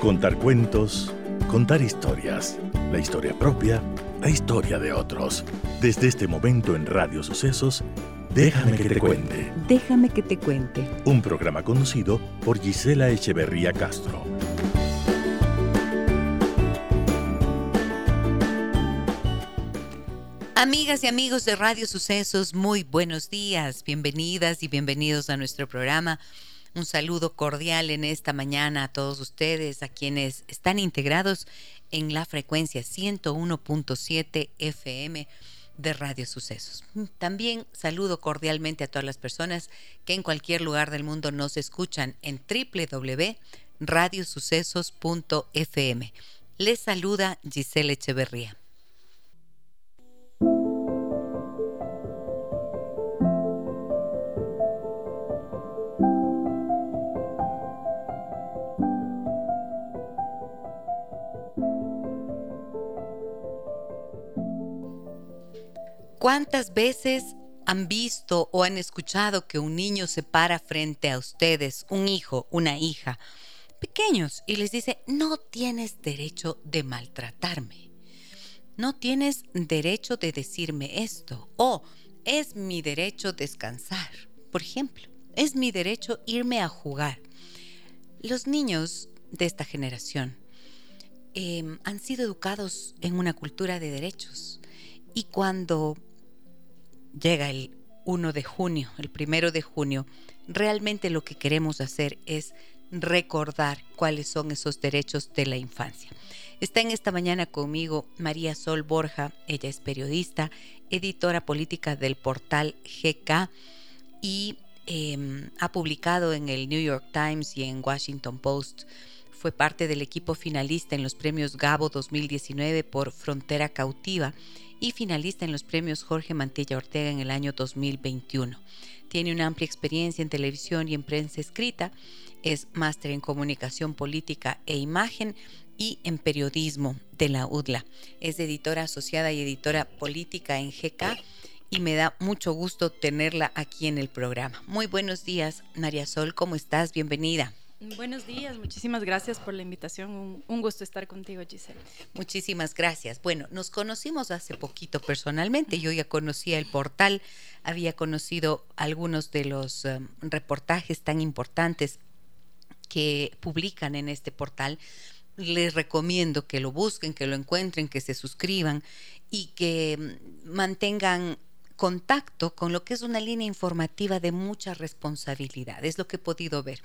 Contar cuentos, contar historias, la historia propia, la historia de otros. Desde este momento en Radio Sucesos, Déjame que te cuente. Déjame que te cuente. Un programa conducido por Gisela Echeverría Castro. Amigas y amigos de Radio Sucesos, muy buenos días, bienvenidas y bienvenidos a nuestro programa un saludo cordial en esta mañana a todos ustedes, a quienes están integrados en la frecuencia 101.7 FM de Radio Sucesos. También saludo cordialmente a todas las personas que en cualquier lugar del mundo nos escuchan en www.radiosucesos.fm. Les saluda Giselle Echeverría. ¿Cuántas veces han visto o han escuchado que un niño se para frente a ustedes, un hijo, una hija, pequeños, y les dice, no tienes derecho de maltratarme, no tienes derecho de decirme esto, o es mi derecho descansar, por ejemplo, es mi derecho irme a jugar. Los niños de esta generación em, han sido educados en una cultura de derechos y cuando llega el 1 de junio, el primero de junio, realmente lo que queremos hacer es recordar cuáles son esos derechos de la infancia. Está en esta mañana conmigo María Sol Borja, ella es periodista, editora política del portal GK y em, ha publicado en el New York Times y en Washington Post. Fue parte del equipo finalista en los premios Gabo 2019 por Frontera Cautiva y finalista en los premios Jorge Mantilla Ortega en el año 2021. Tiene una amplia experiencia en televisión y en prensa escrita, es máster en comunicación política e imagen y en periodismo de la UDLA. Es editora asociada y editora política en GK y me da mucho gusto tenerla aquí en el programa. Muy buenos días, María Sol, ¿cómo estás? Bienvenida. Buenos días, muchísimas gracias por la invitación. Un, gusto estar contigo, Giselle. Muchísimas gracias. Bueno, nos conocimos hace poquito personalmente. Yo ya conocía el portal, había conocido algunos de los um, reportajes tan importantes que publican en este portal. Les recomiendo que lo busquen, que lo encuentren, que se suscriban y que um, mantengan contacto con lo que es una línea informativa de mucha responsabilidad. Es lo que he podido ver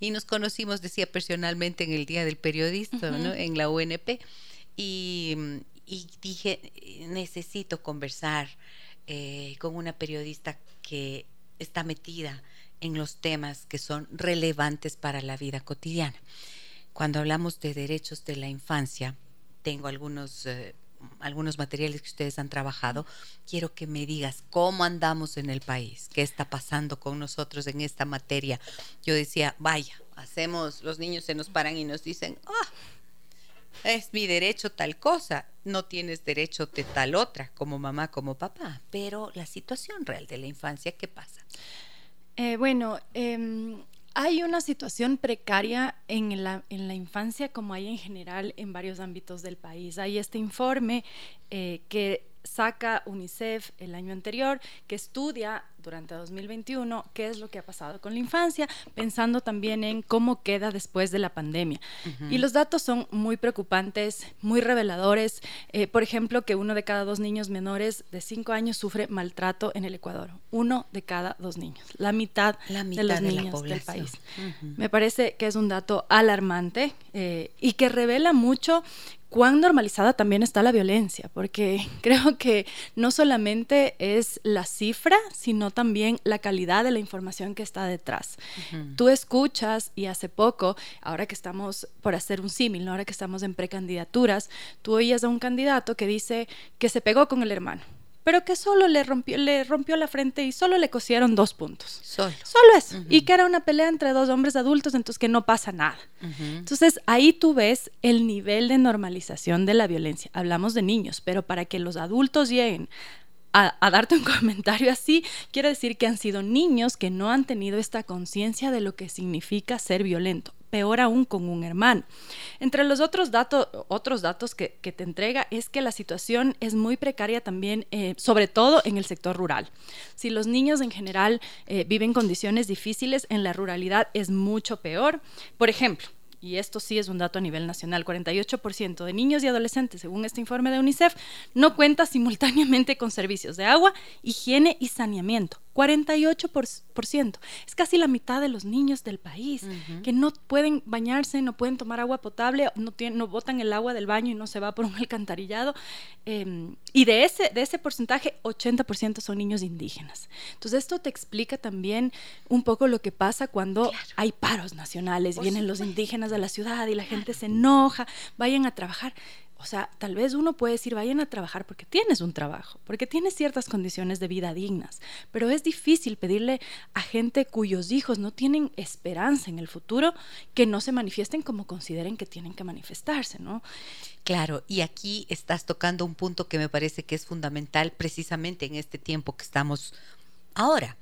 y nos conocimos, decía personalmente, en el Día del Periodista, ¿no? en la UNP, y, dije, necesito conversar eh, con una periodista que está metida en los temas que son relevantes para la vida cotidiana. Cuando hablamos de derechos de la infancia, tengo algunos eh, algunos materiales que ustedes han trabajado, quiero que me digas cómo andamos en el país, qué está pasando con nosotros en esta materia. Yo decía, vaya, hacemos, los niños se nos paran y nos dicen, ah, es mi derecho tal cosa, no tienes derecho de tal otra, como mamá, como papá, pero la situación real de la infancia, ¿qué pasa? Eh, bueno, eh, hay una situación precaria en la, en la, infancia como hay en general en varios ámbitos del país. Hay este informe eh, que saca UNICEF el año anterior, que estudia durante 2021 qué es lo que ha pasado con la infancia, pensando también en cómo queda después de la pandemia. Y los datos son muy preocupantes, muy reveladores. Eh, por ejemplo, que uno de cada dos niños menores de 5 años sufre maltrato en el Ecuador. Uno de cada dos niños, la mitad, de los niños del país. Me parece que es un dato alarmante eh, y que revela mucho cuán normalizada también está la violencia, porque creo que no solamente es la cifra, sino también la calidad de la información que está detrás. Tú escuchas y hace poco, ahora que estamos por hacer un símil, ahora que estamos en precandidaturas, tú oías a un candidato que dice que se pegó con el hermano pero que solo le rompió, le rompió la frente y solo le cosieron dos puntos. Solo. Solo eso. Y que era una pelea entre dos hombres adultos, entonces que no pasa nada. Entonces ahí tú ves el nivel de normalización de la violencia. Hablamos de niños, pero para que los adultos lleguen a, a, darte un comentario así, quiere decir que han sido niños que no han tenido esta conciencia de lo que significa ser violento peor aún con un hermano. Entre los otros, datos otros datos que, te entrega es que la situación es muy precaria también, eh, sobre todo en el sector rural. Si los niños en general eh, viven condiciones difíciles, en la ruralidad es mucho peor. Por ejemplo, y esto sí es un dato a nivel nacional, 48% de niños y adolescentes, según este informe de UNICEF, no cuenta simultáneamente con servicios de agua, higiene y saneamiento. 48%. Es casi la mitad de los niños del país que no pueden bañarse, no pueden tomar agua potable, no, tienen, no botan el agua del baño y no se va por un alcantarillado. Em, y de ese, de ese porcentaje, 80% son niños indígenas. Entonces, esto te explica también un poco lo que pasa cuando hay paros nacionales, vienen los indígenas a la ciudad y la gente se enoja, vayan a trabajar. O sea, tal vez uno puede decir, vayan a trabajar porque tienes un trabajo, porque tienes ciertas condiciones de vida dignas, pero es difícil pedirle a gente cuyos hijos no tienen esperanza en el futuro que no se manifiesten como consideren que tienen que manifestarse, ¿no? Claro, y aquí estás tocando un punto que me parece que es fundamental precisamente en este tiempo que estamos ahora,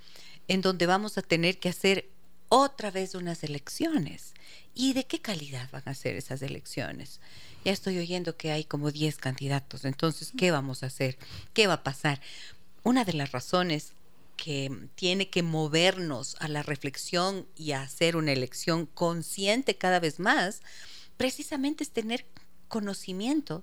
en donde vamos a tener que hacer otra vez unas elecciones. ¿Y de qué calidad van a ser esas elecciones? ya estoy oyendo que hay como 10 candidatos, entonces, ¿qué vamos a hacer? ¿Qué va a pasar? Una de las razones que tiene que movernos a la reflexión y a hacer una elección consciente cada vez más, precisamente es tener conocimiento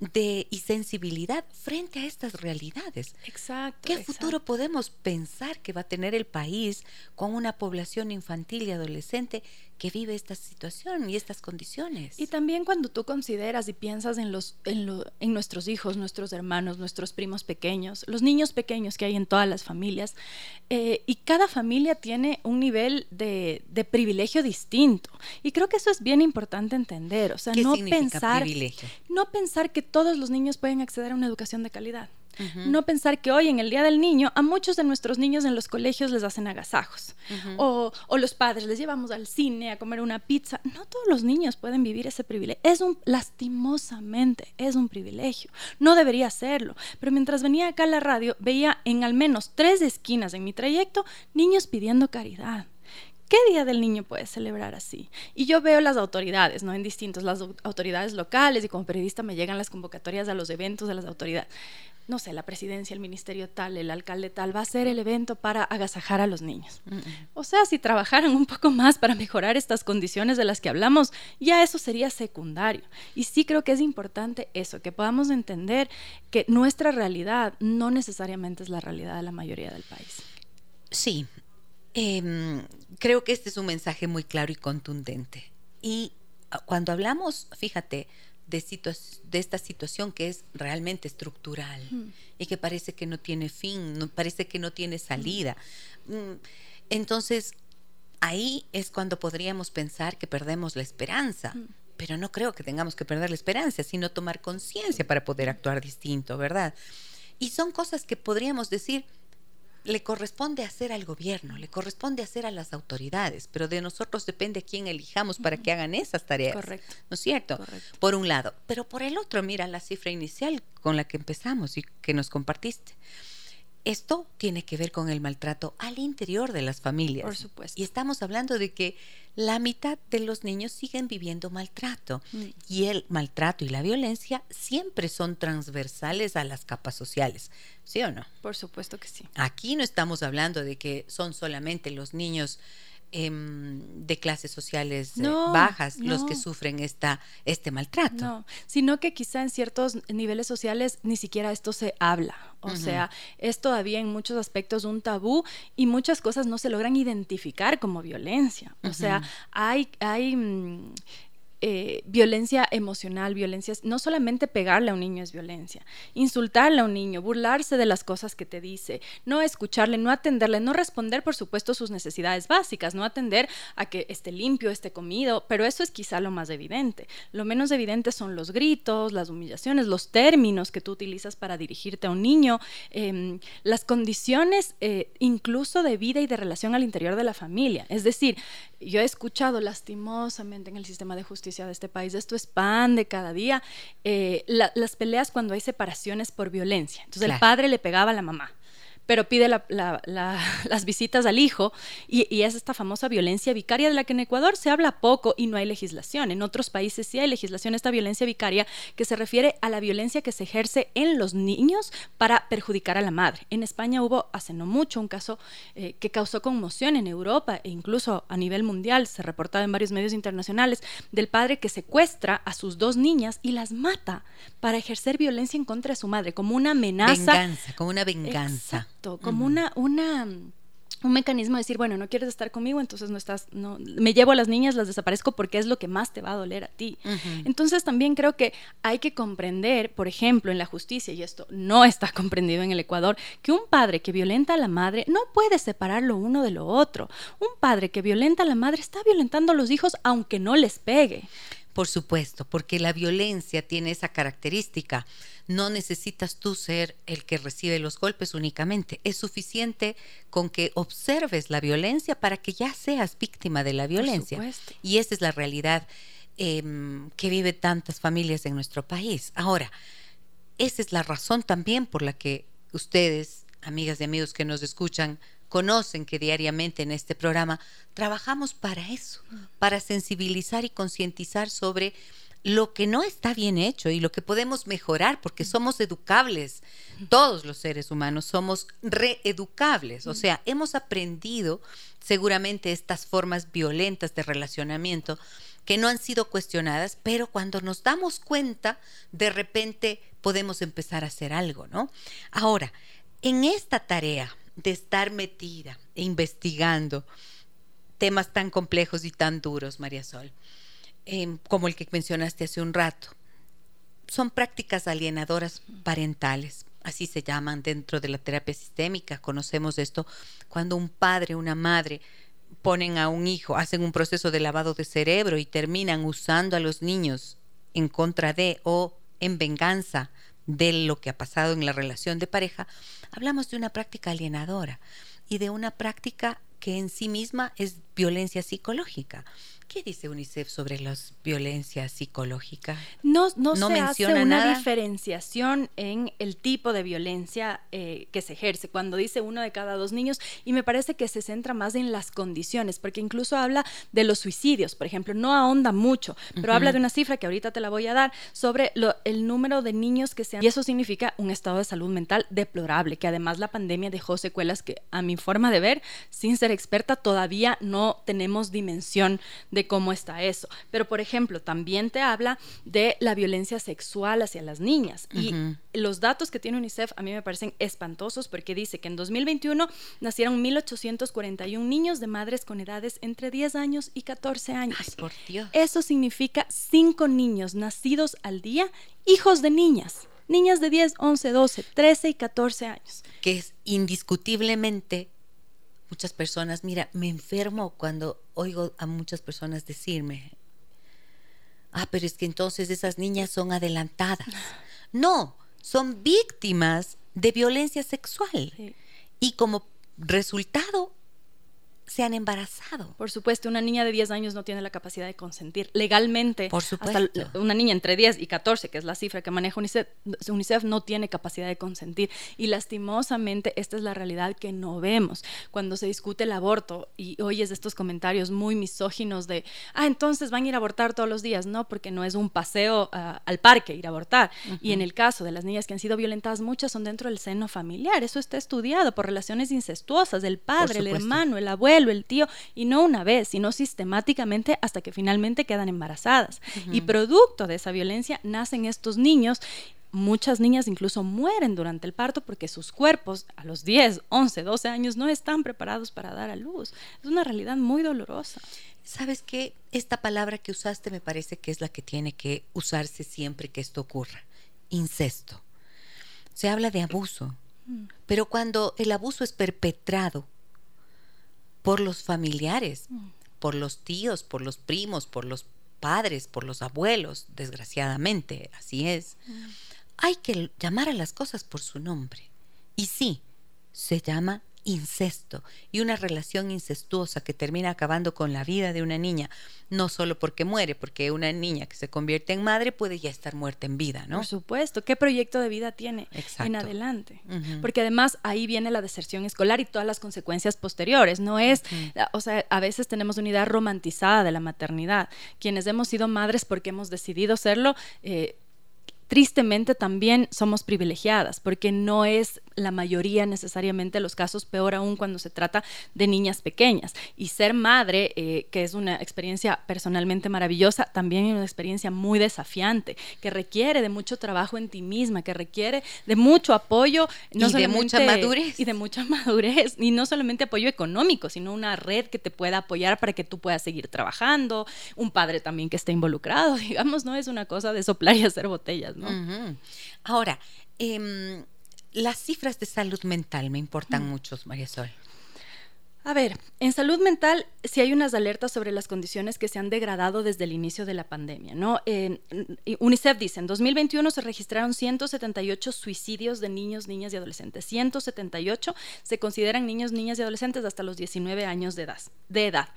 de, y sensibilidad frente a estas realidades. Exacto. ¿Qué futuro podemos pensar que va a tener el país con una población infantil y adolescente que vive esta situación y estas condiciones. Y también cuando tú consideras y piensas en, los, en, nuestros hijos, nuestros hermanos, nuestros primos pequeños, los niños pequeños que hay en todas las familias, eh, y cada familia tiene un nivel de, privilegio distinto. Y creo que eso es bien importante entender. O sea, no pensar, no pensar que todos los niños pueden acceder a una educación de calidad. No pensar que hoy en el Día del Niño a muchos de nuestros niños en los colegios les hacen agasajos o, los padres les llevamos al cine a comer una pizza. No todos los niños pueden vivir ese privilegio. Es un, lastimosamente, es un privilegio. No debería serlo. Pero mientras venía acá a la radio, veía en al menos tres esquinas en mi trayecto niños pidiendo caridad. ¿Qué Día del Niño puedes celebrar así? Y yo veo las autoridades, ¿no? En distintos, las autoridades locales y como periodista me llegan las convocatorias a los eventos de las autoridades no sé, la presidencia, el ministerio tal, el alcalde tal, va a ser el evento para agasajar a los niños. O sea, si trabajaran un poco más para mejorar estas condiciones de las que hablamos, ya eso sería secundario. Y sí creo que es importante eso, que podamos entender que nuestra realidad no necesariamente es la realidad de la mayoría del país. Sí, em, creo que este es un mensaje muy claro y contundente. Y ah, cuando hablamos, fíjate, de, de esta situación que es realmente estructural y que parece que no tiene fin, no, parece que no tiene salida. Mm, entonces, ahí es cuando podríamos pensar que perdemos la esperanza. Pero no creo que tengamos que perder la esperanza, sino tomar conciencia para poder actuar distinto, ¿verdad? Y son cosas que podríamos decir, le corresponde hacer al gobierno, le corresponde hacer a las autoridades, pero de nosotros depende quién elijamos para que hagan esas tareas. Correcto. ¿No es cierto? Por un lado. Pero por el otro, mira la cifra inicial con la que empezamos y que nos compartiste. Esto tiene que ver con el maltrato al interior de las familias. Por supuesto. Y estamos hablando de que la mitad de los niños siguen viviendo maltrato. Mm. Y el maltrato y la violencia siempre son transversales a las capas sociales. ¿Sí o no? Por supuesto que sí. Aquí no estamos hablando de que son solamente los niños Em, de clases sociales eh, bajas los que sufren esta, este maltrato. No, sino que quizá en ciertos niveles sociales ni siquiera esto se habla. O sea, es todavía en muchos aspectos un tabú y muchas cosas no se logran identificar como violencia. O sea, hay, hay mm, eh, violencia emocional, violencia, no solamente pegarle a un niño es violencia, insultarle a un niño, burlarse de las cosas que te dice, no escucharle, no atenderle, no responder, por supuesto, sus necesidades básicas, no atender a que esté limpio, esté comido, pero eso es quizá lo más evidente. Lo menos evidente son los gritos, las humillaciones, los términos que tú utilizas para dirigirte a un niño, em, las condiciones eh, incluso de vida y de relación al interior de la familia. Es decir, yo he escuchado lastimosamente en el sistema de justicia de este país, esto es pan de cada día, eh, las peleas cuando hay separaciones por violencia. Entonces el padre le pegaba a la mamá pero pide las visitas al hijo y, y, es esta famosa violencia vicaria de la que en Ecuador se habla poco y no hay legislación. En otros países sí hay legislación, esta violencia vicaria que se refiere a la violencia que se ejerce en los niños para perjudicar a la madre. En España hubo hace no mucho un caso eh, que causó conmoción en Europa e incluso a nivel mundial, se reportaba en varios medios internacionales, del padre que secuestra a sus dos niñas y las mata para ejercer violencia en contra de su madre, como una amenaza. Venganza, como una venganza. Exacto, como una, una un mecanismo de decir, bueno, no quieres estar conmigo, entonces no estás, no, me llevo a las niñas, las desaparezco porque es lo que más te va a doler a ti. Entonces también creo que hay que comprender, por ejemplo, en la justicia, y esto no está comprendido en el Ecuador, que un padre que violenta a la madre no puede separar lo uno de lo otro. Un padre que violenta a la madre está violentando a los hijos aunque no les pegue. Por supuesto, porque la violencia tiene esa característica. No necesitas tú ser el que recibe los golpes únicamente. Es suficiente con que observes la violencia para que ya seas víctima de la violencia. Y esa es la realidad em, que vive tantas familias en nuestro país. Ahora, esa es la razón también por la que ustedes, amigas y amigos que nos escuchan, conocen que diariamente en este programa trabajamos para eso, para sensibilizar y concientizar sobre lo que no está bien hecho y lo que podemos mejorar, porque somos educables, todos los seres humanos somos reeducables, o sea, hemos aprendido seguramente estas formas violentas de relacionamiento que no han sido cuestionadas, pero cuando nos damos cuenta, de repente podemos empezar a hacer algo, ¿no? Ahora, en esta tarea de estar metida e investigando temas tan complejos y tan duros, María Sol, em, como el que mencionaste hace un rato. Son prácticas alienadoras parentales, así se llaman dentro de la terapia sistémica. Conocemos esto cuando un padre, una madre ponen a un hijo, hacen un proceso de lavado de cerebro y terminan usando a los niños en contra de o en venganza de lo que ha pasado en la relación de pareja, hablamos de una práctica alienadora y de una práctica que en sí misma es violencia psicológica. ¿Qué dice UNICEF sobre la violencia psicológica? No, no, se hace una diferenciación en el tipo de violencia eh, que se ejerce. Cuando dice uno de cada dos niños y me parece que se centra más en las condiciones, porque incluso habla de los suicidios, por ejemplo, no ahonda mucho, pero habla de una cifra que ahorita te la voy a dar sobre el número de niños que se han... Y eso significa un estado de salud mental deplorable, que además la pandemia dejó secuelas que a mi forma de ver, sin ser experta, todavía no tenemos dimensión de cómo está eso. Pero, por ejemplo, también te habla de la violencia sexual hacia las niñas. Y los datos que tiene UNICEF a mí me parecen espantosos porque dice que en 2021 nacieron 1.841 niños de madres con edades entre 10 años y 14 años. por Dios. Eso significa 5 niños nacidos al día, hijos de niñas. Niñas de 10, 11, 12, 13 y 14 años. Que es indiscutiblemente muchas personas, mira, me enfermo cuando oigo a muchas personas decirme, ah, pero es que entonces esas niñas son adelantadas. No, son víctimas de violencia sexual. Y como resultado se han embarazado. Por supuesto, una niña de 10 años no tiene la capacidad de consentir legalmente. Por supuesto. una niña entre 10 y 14, que es la cifra que maneja UNICEF, UNICEF no tiene capacidad de consentir. Y lastimosamente esta es la realidad que no vemos. Cuando se discute el aborto y oyes estos comentarios muy misóginos de, ah, entonces van a ir a abortar todos los días. No, porque no es un paseo ah, al parque ir a abortar. Y en el caso de las niñas que han sido violentadas, muchas son dentro del seno familiar. Eso está estudiado por relaciones incestuosas del padre, el hermano, el abuelo el tío, y no una vez, sino sistemáticamente hasta que finalmente quedan embarazadas. Y producto de esa violencia nacen estos niños muchas niñas incluso mueren durante el parto porque sus cuerpos a los 10, 11, 12 años no están preparados para dar a luz. Es una realidad muy dolorosa. ¿Sabes qué? Esta palabra que usaste me parece que es la que tiene que usarse siempre que esto ocurra. Incesto. Se habla de abuso, mm. pero cuando el abuso es perpetrado por los familiares, mm. por los tíos, por los primos, por los padres, por los abuelos, desgraciadamente, así es. Mm. Hay que llamar a las cosas por su nombre. Y sí, se llama incesto y una relación incestuosa que termina acabando con la vida de una niña no solo porque muere, porque una niña que se convierte en madre puede ya estar muerta en vida, ¿no? Por supuesto, ¿qué proyecto de vida tiene en adelante? Porque además ahí viene la deserción escolar y todas las consecuencias posteriores, no es, o sea, a veces tenemos una idea romantizada de la maternidad. Quienes hemos sido madres porque hemos decidido serlo, eh, tristemente también somos privilegiadas, porque no es la mayoría necesariamente los casos, peor aún cuando se trata de niñas pequeñas. Y ser madre, eh, que es una experiencia personalmente maravillosa, también es una experiencia muy desafiante, que requiere de mucho trabajo en ti misma, que requiere de mucho apoyo. No y de mucha madurez. Y de mucha madurez. Y no solamente apoyo económico, sino una red que te pueda apoyar para que tú puedas seguir trabajando, un padre también que esté involucrado, digamos, no es una cosa de soplar y hacer botellas. Ahora, em, las cifras de salud mental me importan mucho, María Sol. A ver, en salud mental sí hay unas alertas sobre las condiciones que se han degradado desde el inicio de la pandemia, ¿no? UNICEF dice, en 2021 se registraron 178 suicidios de niños, niñas y adolescentes. 178 se consideran niños, niñas y adolescentes hasta los 19 años de edad. De edad.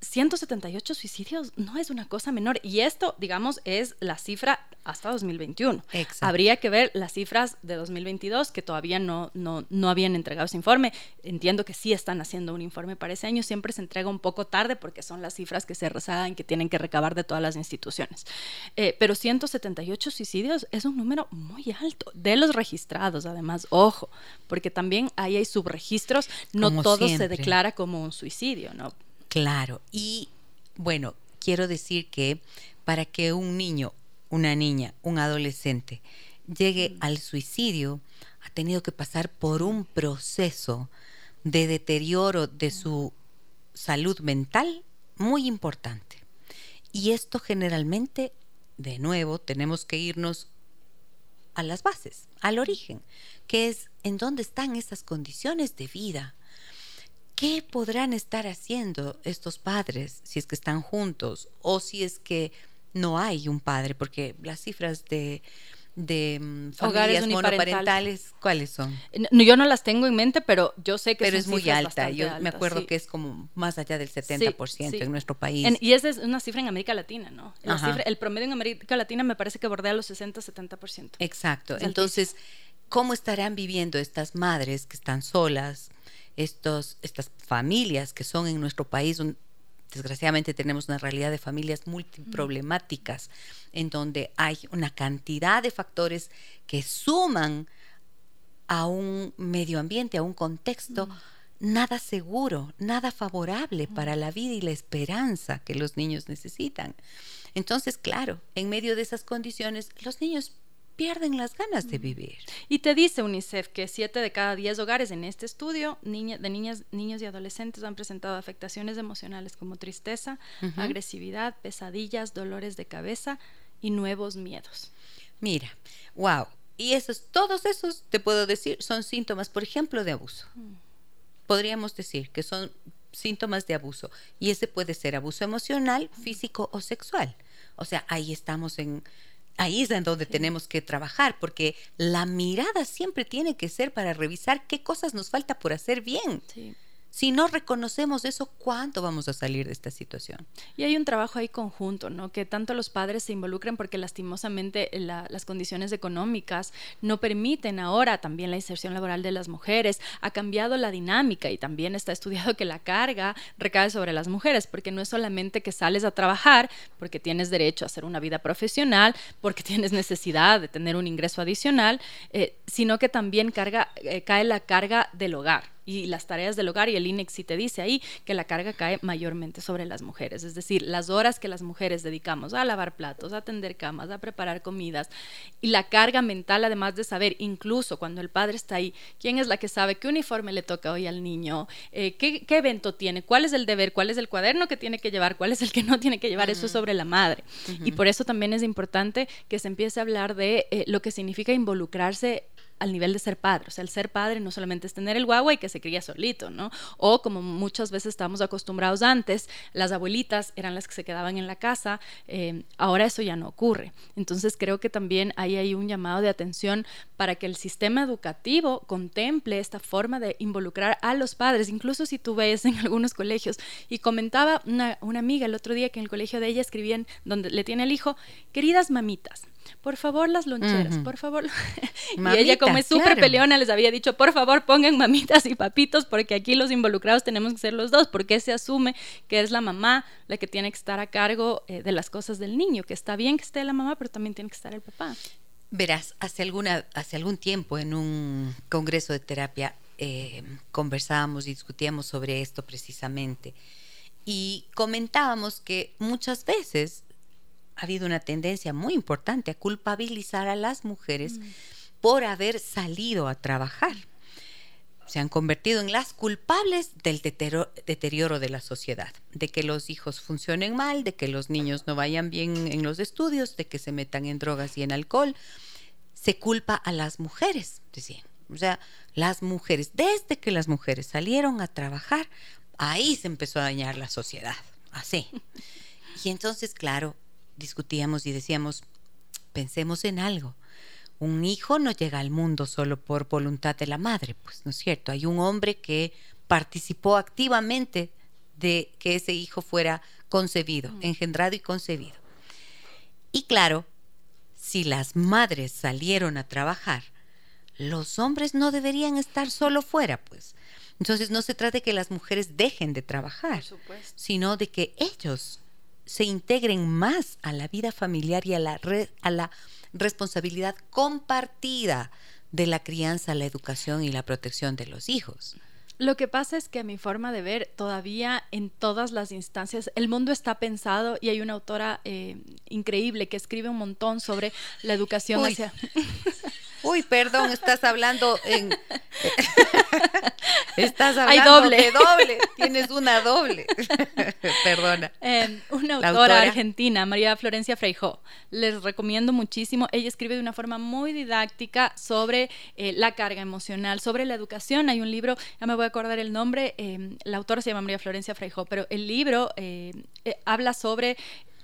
178 suicidios no es una cosa menor y esto, digamos, es la cifra hasta 2021. Habría que ver las cifras de 2022 que todavía no, no, no, habían entregado ese informe. Entiendo que sí están haciendo un informe para ese año, siempre se entrega un poco tarde porque son las cifras que se rezagan, que tienen que recabar de todas las instituciones. Eh, pero 178 suicidios es un número muy alto de los registrados, además, ojo, porque también ahí hay subregistros, no todo se declara como un suicidio, ¿no? Claro, y bueno, quiero decir que para que un niño, una niña, un adolescente llegue al suicidio, ha tenido que pasar por un proceso de deterioro de su salud mental muy importante. Y esto generalmente, de nuevo, tenemos que irnos a las bases, al origen, que es en dónde están esas condiciones de vida ¿Qué podrán estar haciendo estos padres si es que están juntos o si es que no hay un padre? Porque las cifras de, de mm, familias monoparentales, ¿cuáles son? yo no las tengo en mente, pero yo sé que pero es muy alta. Yo me acuerdo que es como más allá del 70% en nuestro país. y esa es una cifra en América Latina, ¿no? el promedio en América Latina me parece que bordea los 60-70%. Exacto. Entonces, ¿cómo estarán viviendo estas madres que están solas? Estos, estas familias que son en nuestro país, desgraciadamente tenemos una realidad de familias multiproblemáticas, en donde hay una cantidad de factores que suman a un medio ambiente, a un contexto nada seguro, nada favorable para la vida y la esperanza que los niños necesitan. Entonces, claro, en medio de esas condiciones, los niños pierden las ganas de vivir. Y te dice UNICEF que 7 de cada 10 hogares en este estudio de niñas, niños y adolescentes han presentado afectaciones emocionales como tristeza, agresividad, pesadillas, dolores de cabeza y nuevos miedos. Mira, wow. Y esos, todos esos, te puedo decir, son síntomas, por ejemplo, de abuso. Mm. Podríamos decir que son síntomas de abuso. Y ese puede ser abuso emocional, físico o sexual. O sea, ahí estamos en, ahí es en donde tenemos que trabajar, porque la mirada siempre tiene que ser para revisar qué cosas nos falta por hacer bien. Sí. Si no reconocemos eso, ¿cuánto vamos a salir de esta situación? Y hay un trabajo ahí conjunto, ¿no? Que tanto los padres se involucren porque lastimosamente las condiciones económicas no permiten ahora también la inserción laboral de las mujeres. Ha cambiado la dinámica y también está estudiado que la carga recae sobre las mujeres porque no es solamente que sales a trabajar porque tienes derecho a hacer una vida profesional, porque tienes necesidad de tener un ingreso adicional, eh, sino que también carga, eh, cae la carga del hogar y las tareas del hogar y el INEX sí te dice ahí que la carga cae mayormente sobre las mujeres, es decir, las horas que las mujeres dedicamos a lavar platos, a atender camas, a preparar comidas y la carga mental además de saber incluso cuando el padre está ahí, quién es la que sabe qué uniforme le toca hoy al niño, eh, qué, evento tiene, cuál es el deber, cuál es el cuaderno que tiene que llevar, cuál es el que no tiene que llevar, eso es sobre la madre. Y por eso también es importante que se empiece a hablar de eh, lo que significa involucrarse al nivel de ser padre. O sea, el ser padre no solamente es tener el guagua y que se cría solito, ¿no? O como muchas veces estábamos acostumbrados antes, las abuelitas eran las que se quedaban en la casa, eh, ahora eso ya no ocurre. Entonces creo que también ahí hay un llamado de atención para que el sistema educativo contemple esta forma de involucrar a los padres, incluso si tú ves en algunos colegios. Y comentaba una amiga el otro día que en el colegio de ella escribían, donde le tiene el hijo, queridas mamitas, por favor las loncheras, por favor. y ella como es súper peleona les había dicho, por favor pongan mamitas y papitos porque aquí los involucrados tenemos que ser los dos, porque se asume que es la mamá la que tiene que estar a cargo eh, de las cosas del niño, que está bien que esté la mamá, pero también tiene que estar el papá. Verás, hace, alguna, hace algún tiempo en un congreso de terapia eh, conversábamos y discutíamos sobre esto precisamente y comentábamos que muchas veces ha habido una tendencia muy importante a culpabilizar a las mujeres mm. por haber salido a trabajar. Se han convertido en las culpables del deterioro de la sociedad, de que los hijos funcionen mal, de que los niños no vayan bien en los estudios, de que se metan en drogas y en alcohol. Se culpa a las mujeres, decían. O sea, las mujeres, desde que las mujeres salieron a trabajar, ahí se empezó a dañar la sociedad, así. Y entonces, claro, discutíamos y decíamos, pensemos en algo. Un hijo no llega al mundo solo por voluntad de la madre, pues no es cierto. Hay un hombre que participó activamente de que ese hijo fuera concebido, mm. engendrado y concebido. Y claro, si las madres salieron a trabajar, los hombres no deberían estar solo fuera, pues. Entonces no se trata de que las mujeres dejen de trabajar, sino de que ellos se integren más a la vida familiar y a la, a la responsabilidad compartida de la crianza, la educación y la protección de los hijos. Lo que pasa es que a mi forma de ver, todavía en todas las instancias, el mundo está pensado y hay una autora eh, increíble que escribe un montón sobre la educación hacia... Uy, perdón, estás hablando en. estás hablando doble. de doble. Tienes una doble. Perdona. Em, una autora, argentina, María Florencia Freijó. Les recomiendo muchísimo. Ella escribe de una forma muy didáctica sobre eh, la carga emocional, sobre la educación. Hay un libro, ya me voy a acordar el nombre. Em, la autora se llama María Florencia Freijó, pero el libro eh, eh, habla sobre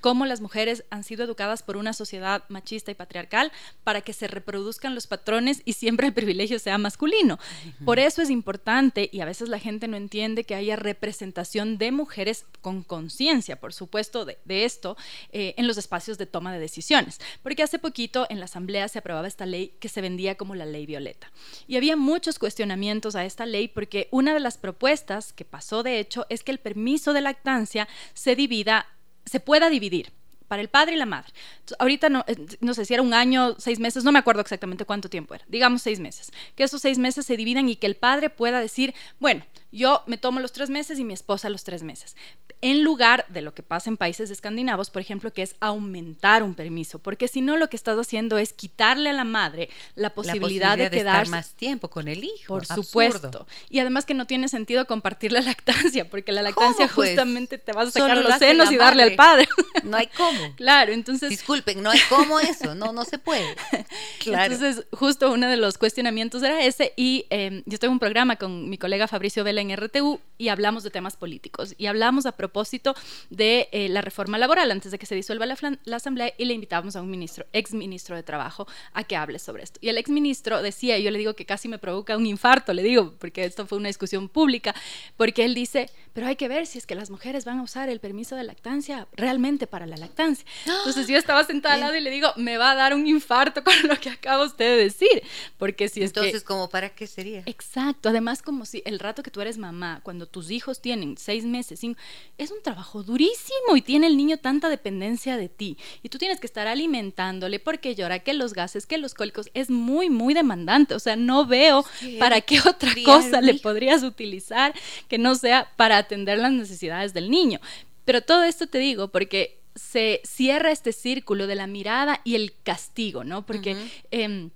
cómo las mujeres han sido educadas por una sociedad machista y patriarcal para que se reproduzcan los patrones y siempre el privilegio sea masculino. Por eso es importante, y a veces la gente no entiende, que haya representación de mujeres con conciencia, por supuesto, de, esto eh, en los espacios de toma de decisiones. Porque hace poquito en la Asamblea se aprobaba esta ley que se vendía como la ley violeta. Y había muchos cuestionamientos a esta ley porque una de las propuestas que pasó, de hecho, es que el permiso de lactancia se divida se pueda dividir para el padre y la madre. ahorita no, eh, no sé si era un año, seis meses, no me acuerdo exactamente cuánto tiempo era, digamos seis meses, que esos seis meses se dividan y que el padre pueda decir, bueno, yo me tomo los tres meses y mi esposa los tres meses en lugar de lo que pasa en países escandinavos, por ejemplo, que es aumentar un permiso, porque si no lo que estás haciendo es quitarle a la madre la posibilidad, de, quedar más tiempo con el hijo. Por supuesto. Y además que no tiene sentido compartir la lactancia, porque la lactancia pues? justamente te vas a sacar los senos y darle al padre. No hay cómo. claro, entonces Disculpen, no hay cómo eso, no no se puede. Claro. Entonces, justo uno de los cuestionamientos era ese y em, yo tengo un programa con mi colega Fabricio Vela en RTU y hablamos de temas políticos y hablamos a propósito de eh, la reforma laboral antes de que se disuelva la, Asamblea y le invitábamos a un ministro, ex ministro de Trabajo, a que hable sobre esto. Y el ex ministro decía, y yo le digo que casi me provoca un infarto, le digo, porque esto fue una discusión pública, porque él dice, pero hay que ver si es que las mujeres van a usar el permiso de lactancia realmente para la lactancia. Entonces yo estaba sentada al lado y le digo, me va a dar un infarto con lo que acaba usted de decir, porque si es Entonces, ¿como para qué sería? Exacto, además como si el rato que tú eres mamá, cuando tus hijos tienen seis meses, cinco, es un trabajo durísimo y tiene el niño tanta dependencia de ti. Y tú tienes que estar alimentándole porque llora, que los gases, que los cólicos, es muy, muy demandante. O sea, no veo para qué otra cosa le podrías utilizar que no sea para atender las necesidades del niño. Pero todo esto te digo porque se cierra este círculo de la mirada y el castigo, ¿no? Porque eh,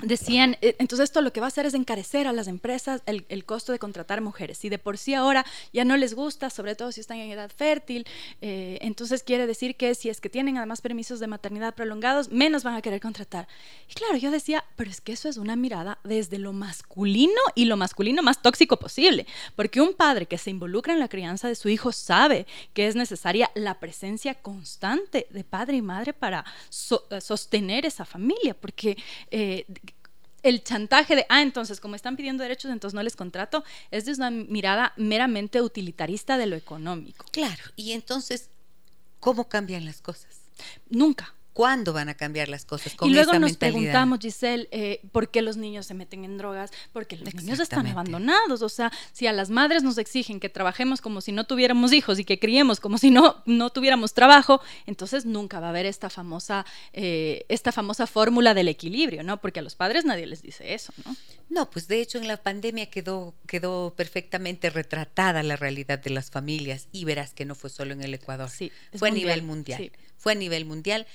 entonces esto lo que va a hacer es encarecer a las empresas el, costo de contratar mujeres. Si de por sí ahora ya no les gusta, sobre todo si están en edad fértil, eh, entonces quiere decir que si es que tienen además permisos de maternidad prolongados, menos van a querer contratar. Y claro, yo decía, pero es que eso es una mirada desde lo masculino y lo masculino más tóxico posible, porque un padre que se involucra en la crianza de su hijo sabe que es necesaria la presencia constante de padre y madre para eh, sostener esa familia, porque el chantaje de, ah, entonces como están pidiendo derechos, entonces no les contrato, es de una mirada meramente utilitarista de lo económico. Claro, y entonces, ¿cómo cambian las cosas? Nunca. ¿Cuándo van a cambiar las cosas con Y luego nos preguntamos, Giselle, eh, ¿por qué los niños se meten en drogas? Porque los niños están abandonados. O sea, si a las madres nos exigen que trabajemos como si no tuviéramos hijos y que criemos como si no, no tuviéramos trabajo, entonces nunca va a haber esta famosa, eh, esta famosa fórmula del equilibrio, ¿no? Porque a los padres nadie les dice eso, ¿no? No, pues de hecho en la pandemia quedó, quedó perfectamente retratada la realidad de las familias y verás que no fue solo en el Ecuador, sí, fue a nivel mundial. Fue a nivel mundial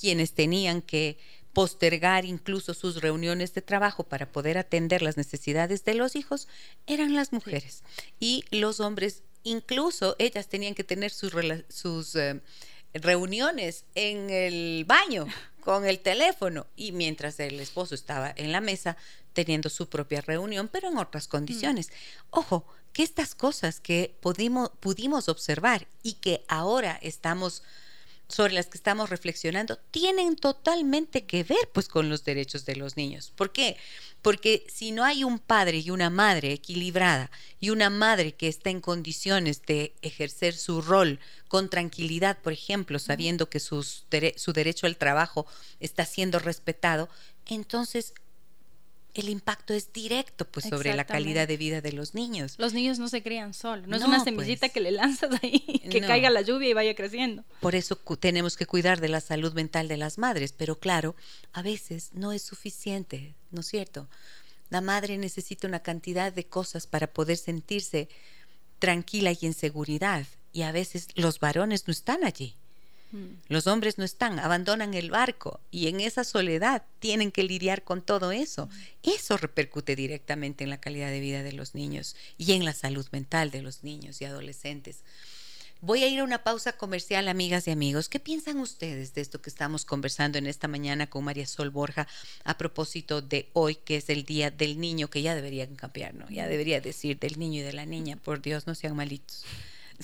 quienes tenían que postergar incluso sus reuniones de trabajo para poder atender las necesidades de los hijos eran las mujeres. Y los hombres, incluso ellas tenían que tener sus, sus eh, reuniones en el baño con el teléfono y mientras el esposo estaba en la mesa teniendo su propia reunión, pero en otras condiciones. Mm. Ojo, que estas cosas que pudimos, pudimos observar y que ahora estamos sobre las que estamos reflexionando tienen totalmente que ver pues con los derechos de los niños. ¿Por qué? Porque si no hay un padre y una madre equilibrada y una madre que está en condiciones de ejercer su rol con tranquilidad, por ejemplo, sabiendo que sus su derecho al trabajo está siendo respetado, entonces el impacto es directo pues sobre la calidad de vida de los niños. Los niños no se crían solos, no, es una semillita pues. que le lanzas ahí, que caiga la lluvia y vaya creciendo. Por eso tenemos que cuidar de la salud mental de las madres, pero claro, a veces no es suficiente, ¿no es cierto? La madre necesita una cantidad de cosas para poder sentirse tranquila y en seguridad, y a veces los varones no están allí. Mm. Los hombres no están, abandonan el barco y en esa soledad tienen que lidiar con todo eso. Eso repercute directamente en la calidad de vida de los niños y en la salud mental de los niños y adolescentes. Voy a ir a una pausa comercial, amigas y amigos. ¿Qué piensan ustedes de esto que estamos conversando en esta mañana con María Sol Borja a propósito de hoy, que es el Día del Niño, que ya deberían cambiar, ¿no? Ya debería decir del niño y de la niña, por Dios, no sean malitos.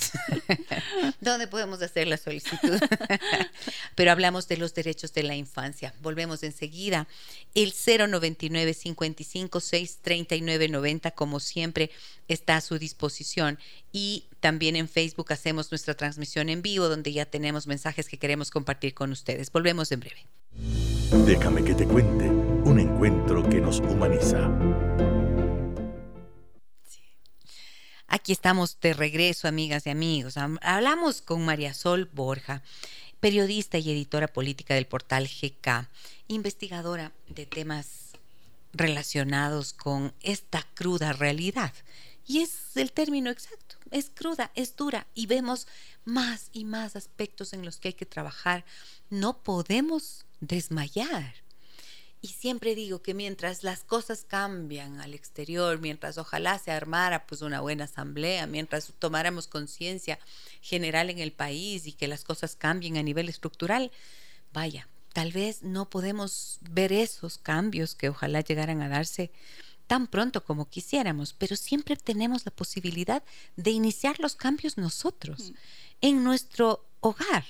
¿Dónde podemos hacer la solicitud? Pero hablamos de los derechos de la infancia. Volvemos enseguida. El 099 55 639 90, como siempre, está a su disposición. Y también en Facebook hacemos nuestra transmisión en vivo, donde ya tenemos mensajes que queremos compartir con ustedes. Volvemos en breve. Déjame que te cuente un encuentro que nos humaniza. Aquí estamos de regreso, amigas y amigos. Hablamos con María Sol Borja, periodista y editora política del portal GK, investigadora de temas relacionados con esta cruda realidad. Y es el término exacto, es cruda, es dura y vemos más y más aspectos en los que hay que trabajar. No podemos desmayar. Y siempre digo que mientras las cosas cambian al exterior, mientras ojalá se armara pues una buena asamblea, mientras tomáramos conciencia general en el país y que las cosas cambien a nivel estructural, vaya, tal vez no podemos ver esos cambios que ojalá llegaran a darse tan pronto como quisiéramos, pero siempre tenemos la posibilidad de iniciar los cambios nosotros, mm. en nuestro hogar,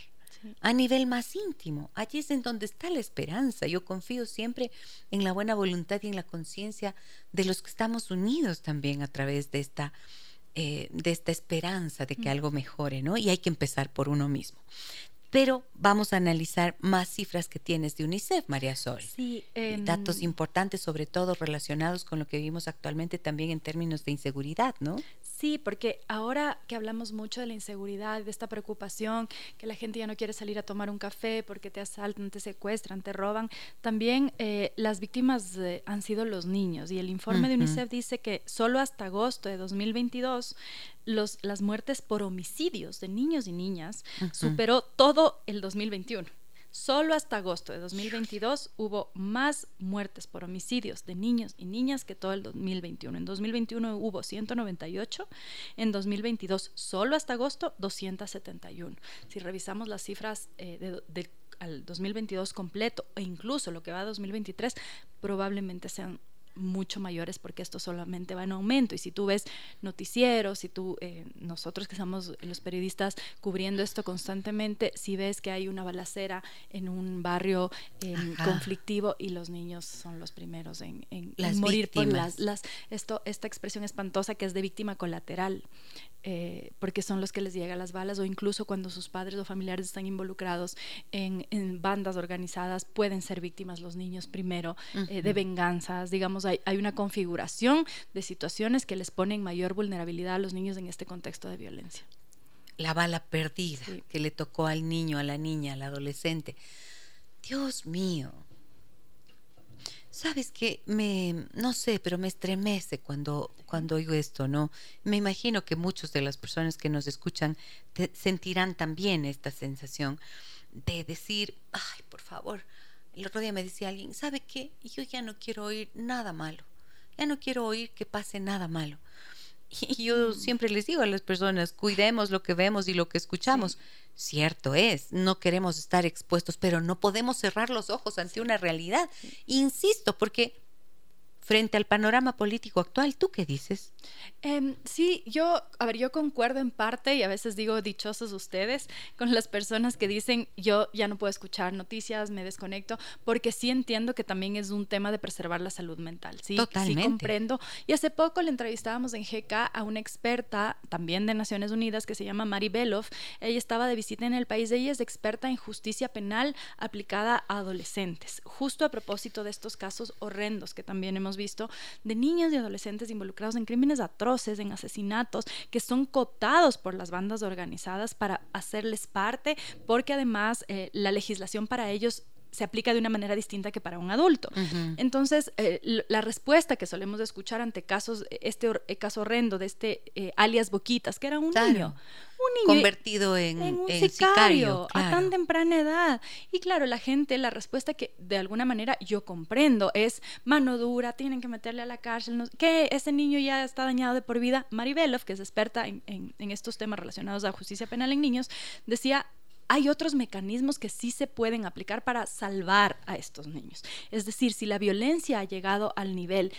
a nivel más íntimo. Allí es en donde está la esperanza. Yo confío siempre en la buena voluntad y en la conciencia de los que estamos unidos también a través de esta, eh, de esta esperanza de que algo mejore, ¿no? Y hay que empezar por uno mismo. Pero vamos a analizar más cifras que tienes de UNICEF, María Sol. Sí, em, Datos importantes, sobre todo relacionados con lo que vivimos actualmente también en términos de inseguridad, ¿no? Sí, porque ahora que hablamos mucho de la inseguridad, de esta preocupación, que la gente ya no quiere salir a tomar un café porque te asaltan, te secuestran, te roban, también eh, las víctimas eh, han sido los niños. Y el informe de UNICEF dice que solo hasta agosto de 2022 los, las muertes por homicidios de niños y niñas superó todo el 2021. Solo hasta agosto de 2022 hubo más muertes por homicidios de niños y niñas que todo el 2021. En 2021 hubo 198, en 2022 solo hasta agosto 271. Si revisamos las cifras eh, del al 2022 completo e incluso lo que va a 2023 probablemente sean mucho mayores porque esto solamente va en aumento. Y si tú ves noticieros, si tú, eh, nosotros que somos los periodistas cubriendo esto constantemente, si ves que hay una balacera en un barrio em, conflictivo y los niños son los primeros en, morir por las, las, esto, esta expresión espantosa que es de víctima colateral. Eh, porque son los que les llegan las balas o incluso cuando sus padres o familiares están involucrados en, bandas organizadas pueden ser víctimas los niños primero eh, de venganzas, digamos, hay, hay, una configuración de situaciones que les ponen mayor vulnerabilidad a los niños en este contexto de violencia. La bala perdida que le tocó al niño, a la niña, al adolescente. Dios mío, Sabes que me, no sé, pero me estremece cuando, cuando oigo esto, ¿no? Me imagino que muchas de las personas que nos escuchan sentirán también esta sensación de decir, ay, por favor. El otro día me decía alguien, ¿sabe qué? Yo ya no quiero oír nada malo. Ya no quiero oír que pase nada malo. Y yo mm. siempre les digo a las personas, cuidemos lo que vemos y lo que escuchamos. Cierto es, no queremos estar expuestos, pero no podemos cerrar los ojos ante una realidad. Insisto, porque frente al panorama político actual, ¿tú qué dices? Em, sí, yo, a ver, yo concuerdo en parte y a veces digo dichosos ustedes con las personas que dicen yo ya no puedo escuchar noticias, me desconecto, porque sí entiendo que también es un tema de preservar la salud mental, sí, Totalmente. sí comprendo. Y hace poco le entrevistábamos en GK a una experta también de Naciones Unidas que se llama Mari Belov. Ella estaba de visita en el país, ella es experta en justicia penal aplicada a adolescentes, justo a propósito de estos casos horrendos que también hemos visto de niños y adolescentes involucrados en crímenes atroces, en asesinatos, que son cooptados por las bandas organizadas para hacerles parte, porque además eh, la legislación para ellos se aplica de una manera distinta que para un adulto. Entonces, eh, la respuesta que solemos escuchar ante casos, este eh, caso horrendo de este eh, alias Boquitas, que era un niño, un niño convertido en, un sicario, a tan temprana edad. Y claro, la gente, la respuesta que de alguna manera yo comprendo es mano dura, tienen que meterle a la cárcel, que ese niño ya está dañado de por vida. Maribelov, que es experta en, en estos temas relacionados a justicia penal en niños, decía hay otros mecanismos que sí se pueden aplicar para salvar a estos niños. Es decir, si la violencia ha llegado al nivel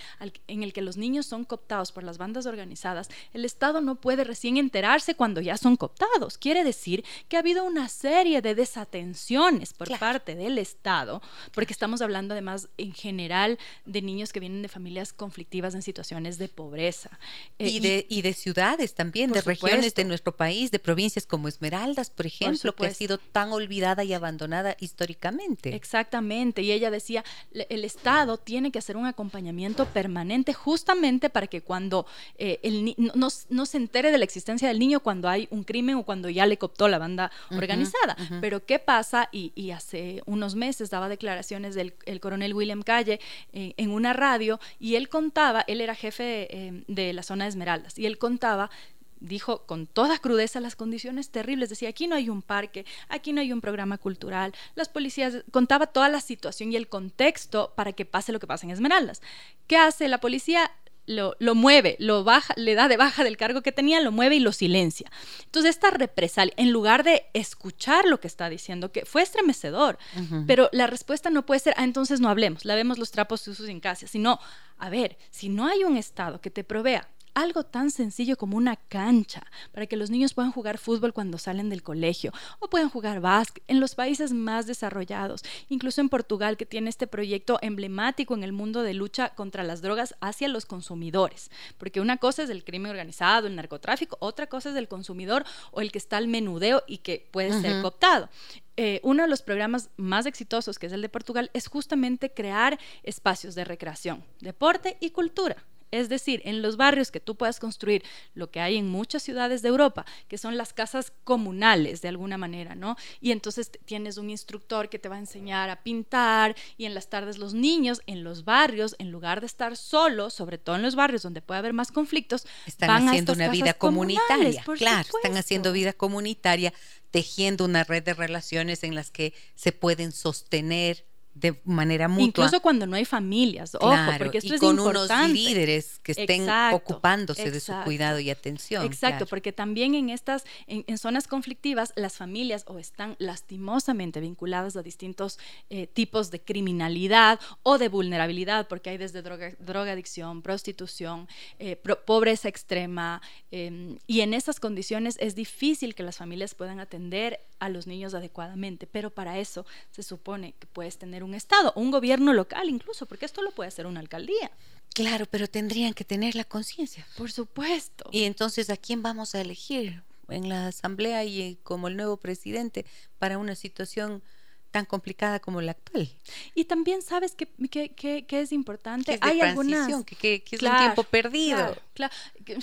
en el que los niños son cooptados por las bandas organizadas, el Estado no puede recién enterarse cuando ya son cooptados. Quiere decir que ha habido una serie de desatenciones por parte del Estado, porque estamos hablando además en general de niños que vienen de familias conflictivas en situaciones de pobreza. Eh, y, de, y de ciudades también, de regiones de nuestro país, de provincias como Esmeraldas, por ejemplo, que sido tan olvidada y abandonada históricamente. Exactamente, y ella decía, el Estado tiene que hacer un acompañamiento permanente justamente para que cuando eh, el no, no, se entere de la existencia del niño cuando hay un crimen o cuando ya le cooptó la banda organizada. Pero ¿qué pasa? Y, hace unos meses daba declaraciones del coronel William Calle eh, en una radio y él contaba, él era jefe eh, de la zona de Esmeraldas, y él contaba dijo con toda crudeza las condiciones terribles. Decía, aquí no hay un parque, aquí no hay un programa cultural. Las policías, contaba toda la situación y el contexto para que pase lo que pasa en Esmeraldas. ¿Qué hace la policía? Lo, lo, mueve, lo baja, le da de baja del cargo que tenía, lo mueve y lo silencia. Entonces, esta represalia, en lugar de escuchar lo que está diciendo, que fue estremecedor, pero la respuesta no puede ser, ah, entonces no hablemos, lavemos los trapos sucios en casa, sino, a ver, si no hay un Estado que te provea algo tan sencillo como una cancha para que los niños puedan jugar fútbol cuando salen del colegio o puedan jugar básquet en los países más desarrollados, incluso en Portugal que tiene este proyecto emblemático en el mundo de lucha contra las drogas hacia los consumidores, porque una cosa es el crimen organizado, el narcotráfico, otra cosa es el consumidor o el que está al menudeo y que puede ser cooptado. Eh, uno de los programas más exitosos, que es el de Portugal, es justamente crear espacios de recreación, deporte y cultura Es decir, en los barrios que tú puedas construir lo que hay en muchas ciudades de Europa, que son las casas comunales de alguna manera, ¿no? Y entonces tienes un instructor que te va a enseñar a pintar y en las tardes los niños en los barrios, en lugar de estar solos, sobre todo en los barrios donde puede haber más conflictos, están haciendo una vida comunitaria. Claro, están haciendo vida comunitaria, tejiendo una red de relaciones en las que se pueden sostener de manera mutua. Incluso cuando no hay familias, ojo, porque esto y con unos líderes que estén ocupándose de su cuidado y atención. Exacto, porque también en estas, en, zonas conflictivas, las familias o están lastimosamente vinculadas a distintos eh, tipos de criminalidad o de vulnerabilidad, porque hay desde droga, drogadicción, prostitución, eh, pobreza extrema, em, y en esas condiciones es difícil que las familias puedan atender a los niños adecuadamente, pero para eso se supone que puedes tener un Estado, un gobierno local incluso, porque esto lo puede hacer una alcaldía. Claro, pero tendrían que tener la conciencia. Por supuesto. Y entonces, ¿a quién vamos a elegir en la asamblea y eh, como el nuevo presidente para una situación tan complicada como la actual. Y también sabes que, que, que, es importante. Que Hay algunas que, es un tiempo perdido. Claro,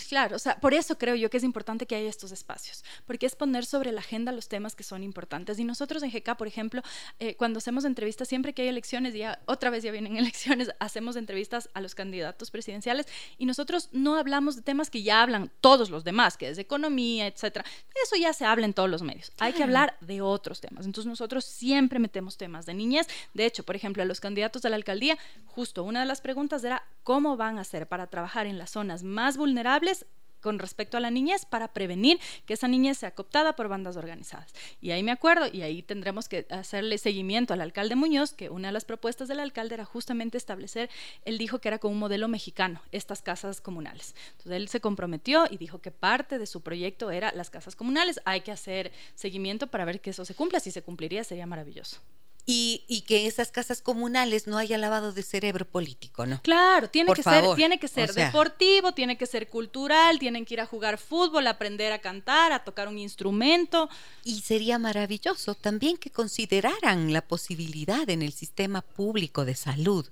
claro, o sea, por eso creo yo que es importante que haya estos espacios, porque es poner sobre la agenda los temas que son importantes. Y nosotros en GK, por ejemplo, eh, cuando hacemos entrevistas, siempre que hay elecciones, ya otra vez ya vienen elecciones, hacemos entrevistas a los candidatos presidenciales y nosotros no hablamos de temas que ya hablan todos los demás, que es de economía, etcétera. Eso ya se habla en todos los medios. Hay que hablar de otros temas. Entonces nosotros siempre metemos temas de niñez. De hecho, por ejemplo, a los candidatos de la alcaldía, justo una de las preguntas era cómo van a hacer para trabajar en las zonas más vulnerables con respecto a la niñez para prevenir que esa niñez sea cooptada por bandas organizadas. Y ahí me acuerdo, y ahí tendremos que hacerle seguimiento al alcalde Muñoz, que una de las propuestas del alcalde era justamente establecer, él dijo que era con un modelo mexicano, estas casas comunales. Entonces él se comprometió y dijo que parte de su proyecto era las casas comunales. Hay que hacer seguimiento para ver que eso se cumpla. Si se cumpliría sería maravilloso y, que esas casas comunales no haya lavado de cerebro político, ¿no? Claro, tiene que ser, tiene que ser deportivo, tiene que ser cultural, tienen que ir a jugar fútbol, aprender a cantar, a tocar un instrumento. Y sería maravilloso también que consideraran la posibilidad en el sistema público de salud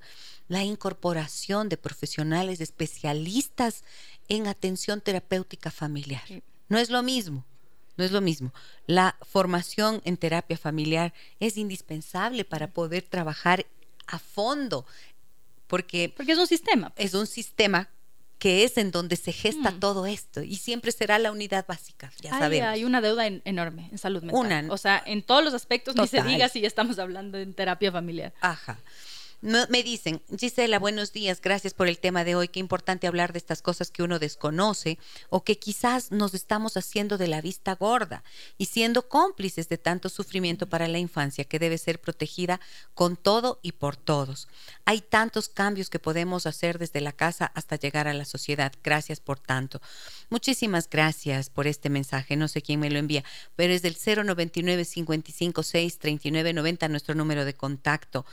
la incorporación de profesionales especialistas en atención terapéutica familiar. No es lo mismo no es lo mismo. La formación en terapia familiar es indispensable para poder trabajar a fondo, porque... Porque es un sistema. Es un sistema que es en donde se gesta mm. todo esto y siempre será la unidad básica, ya sabemos. Hay una deuda enorme en salud mental. o sea, en todos los aspectos, ni se diga si estamos hablando en terapia familiar. Ajá. Me dicen, Gisela, buenos días, gracias por el tema de hoy. Qué importante hablar de estas cosas que uno desconoce o que quizás nos estamos haciendo de la vista gorda y siendo cómplices de tanto sufrimiento para la infancia que debe ser protegida con todo y por todos. Hay tantos cambios que podemos hacer desde la casa hasta llegar a la sociedad. Gracias por tanto. Muchísimas gracias por este mensaje. No sé quién me lo envía, pero es del 099 556 3990 nuestro número de contacto.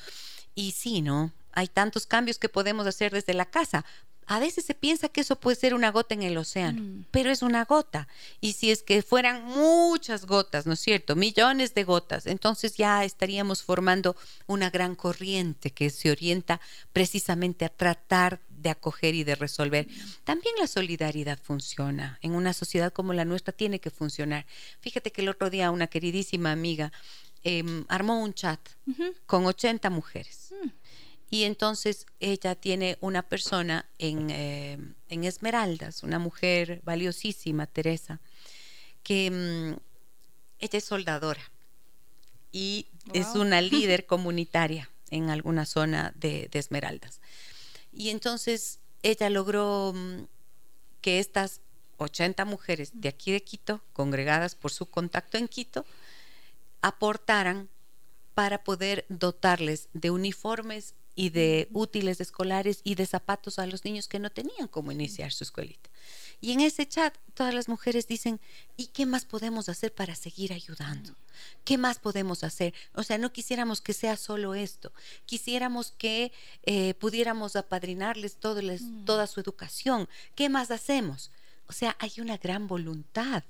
Y sí, ¿no? Hay tantos cambios que podemos hacer desde la casa. A veces se piensa que eso puede ser una gota en el océano, mm. pero es una gota. Y si es que fueran muchas gotas, ¿no es cierto? Millones de gotas, entonces ya estaríamos formando una gran corriente que se orienta precisamente a tratar de acoger y de resolver. También la solidaridad funciona. En una sociedad como la nuestra tiene que funcionar. Fíjate que el otro día una queridísima amiga Em, armó un chat con 80 mujeres. Mm. Y entonces ella tiene una persona en, em, en, Esmeraldas, una mujer valiosísima, Teresa, que em, ella es soldadora y es una líder comunitaria en alguna zona de, de, Esmeraldas. Y entonces ella logró mm, que estas 80 mujeres de aquí de Quito, congregadas por su contacto en Quito, aportaran para poder dotarles de uniformes y de útiles escolares y de zapatos a los niños que no tenían cómo iniciar su escuelita. Y en ese chat todas las mujeres dicen, ¿y qué más podemos hacer para seguir ayudando? ¿Qué más podemos hacer? O sea, no quisiéramos que sea solo esto, quisiéramos que eh, pudiéramos apadrinarles mm. toda su educación. ¿Qué más hacemos? O sea, hay una gran voluntad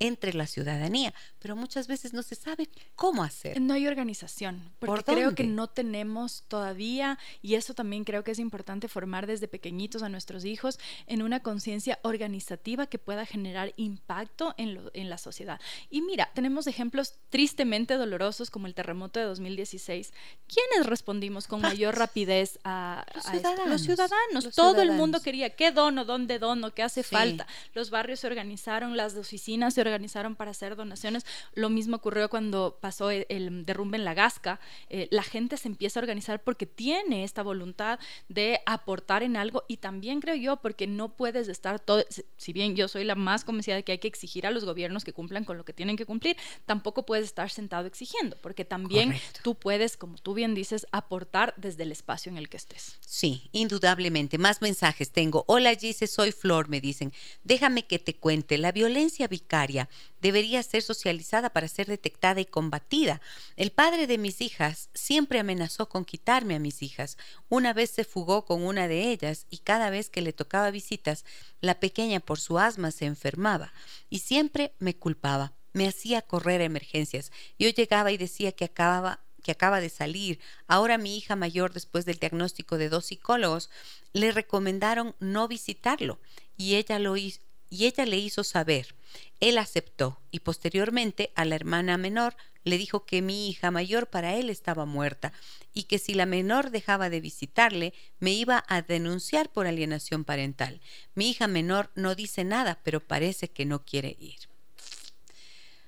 entre la ciudadanía, pero muchas veces no se sabe cómo hacer. No hay organización, porque creo que no tenemos todavía, y eso también creo que es importante formar desde pequeñitos a nuestros hijos en una conciencia organizativa que pueda generar impacto en, en la sociedad. Y mira, tenemos ejemplos tristemente dolorosos como el terremoto de 2016. ¿Quiénes respondimos con mayor rapidez a, los, ciudadanos, los ciudadanos? Todo el mundo quería qué dono, dónde dono, qué hace falta. Los barrios se organizaron, las oficinas se organizaron para hacer donaciones. Lo mismo ocurrió cuando pasó el, derrumbe en la Gasca. Eh, la gente se empieza a organizar porque tiene esta voluntad de aportar en algo y también creo yo porque no puedes estar todo, si bien yo soy la más convencida de que hay que exigir a los gobiernos que cumplan con lo que tienen que cumplir, tampoco puedes estar sentado exigiendo, porque también tú puedes, como tú bien dices, aportar desde el espacio en el que estés. Sí, indudablemente. Más mensajes tengo. Hola Gise, soy Flor, me dicen. Déjame que te cuente, la violencia vicaria debería ser socializada para ser detectada y combatida. El padre de mis hijas siempre amenazó con quitarme a mis hijas. Una vez se fugó con una de ellas y cada vez que le tocaba visitas, la pequeña por su asma se enfermaba y siempre me culpaba. Me hacía correr a emergencias. Yo llegaba y decía que acababa que acaba de salir. Ahora mi hija mayor, después del diagnóstico de dos psicólogos, le recomendaron no visitarlo y ella lo hizo, y ella le hizo saber. Él aceptó y posteriormente a la hermana menor le dijo que mi hija mayor para él estaba muerta y que si la menor dejaba de visitarle me iba a denunciar por alienación parental. Mi hija menor no dice nada, pero parece que no quiere ir.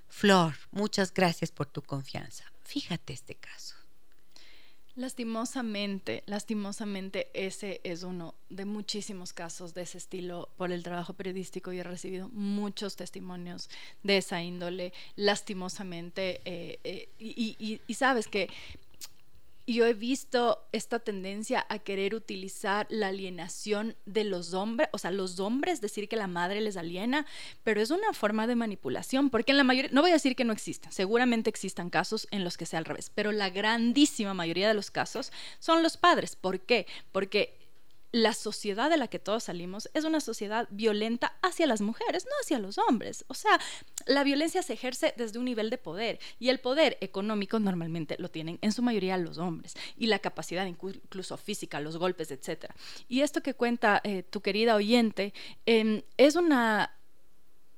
Flor, muchas gracias por tu confianza. Fíjate este caso. Lastimosamente, lastimosamente ese es uno de muchísimos casos de ese estilo por el trabajo periodístico y he recibido muchos testimonios de esa índole, lastimosamente. Eh, eh, y, sabes que yo he visto esta tendencia a querer utilizar la alienación de los hombres, o sea, los hombres, decir que la madre les aliena, pero es una forma de manipulación, porque en la mayoría, no voy a decir que no existen, seguramente existan casos en los que sea al revés, pero la grandísima mayoría de los casos son los padres. ¿Por qué? Porque la sociedad de la que todos salimos es una sociedad violenta hacia las mujeres, no hacia los hombres. O sea, la violencia se ejerce desde un nivel de poder y el poder económico normalmente lo tienen en su mayoría los hombres y la capacidad incluso física, los golpes, etc. Y esto que cuenta eh, tu querida oyente em, es una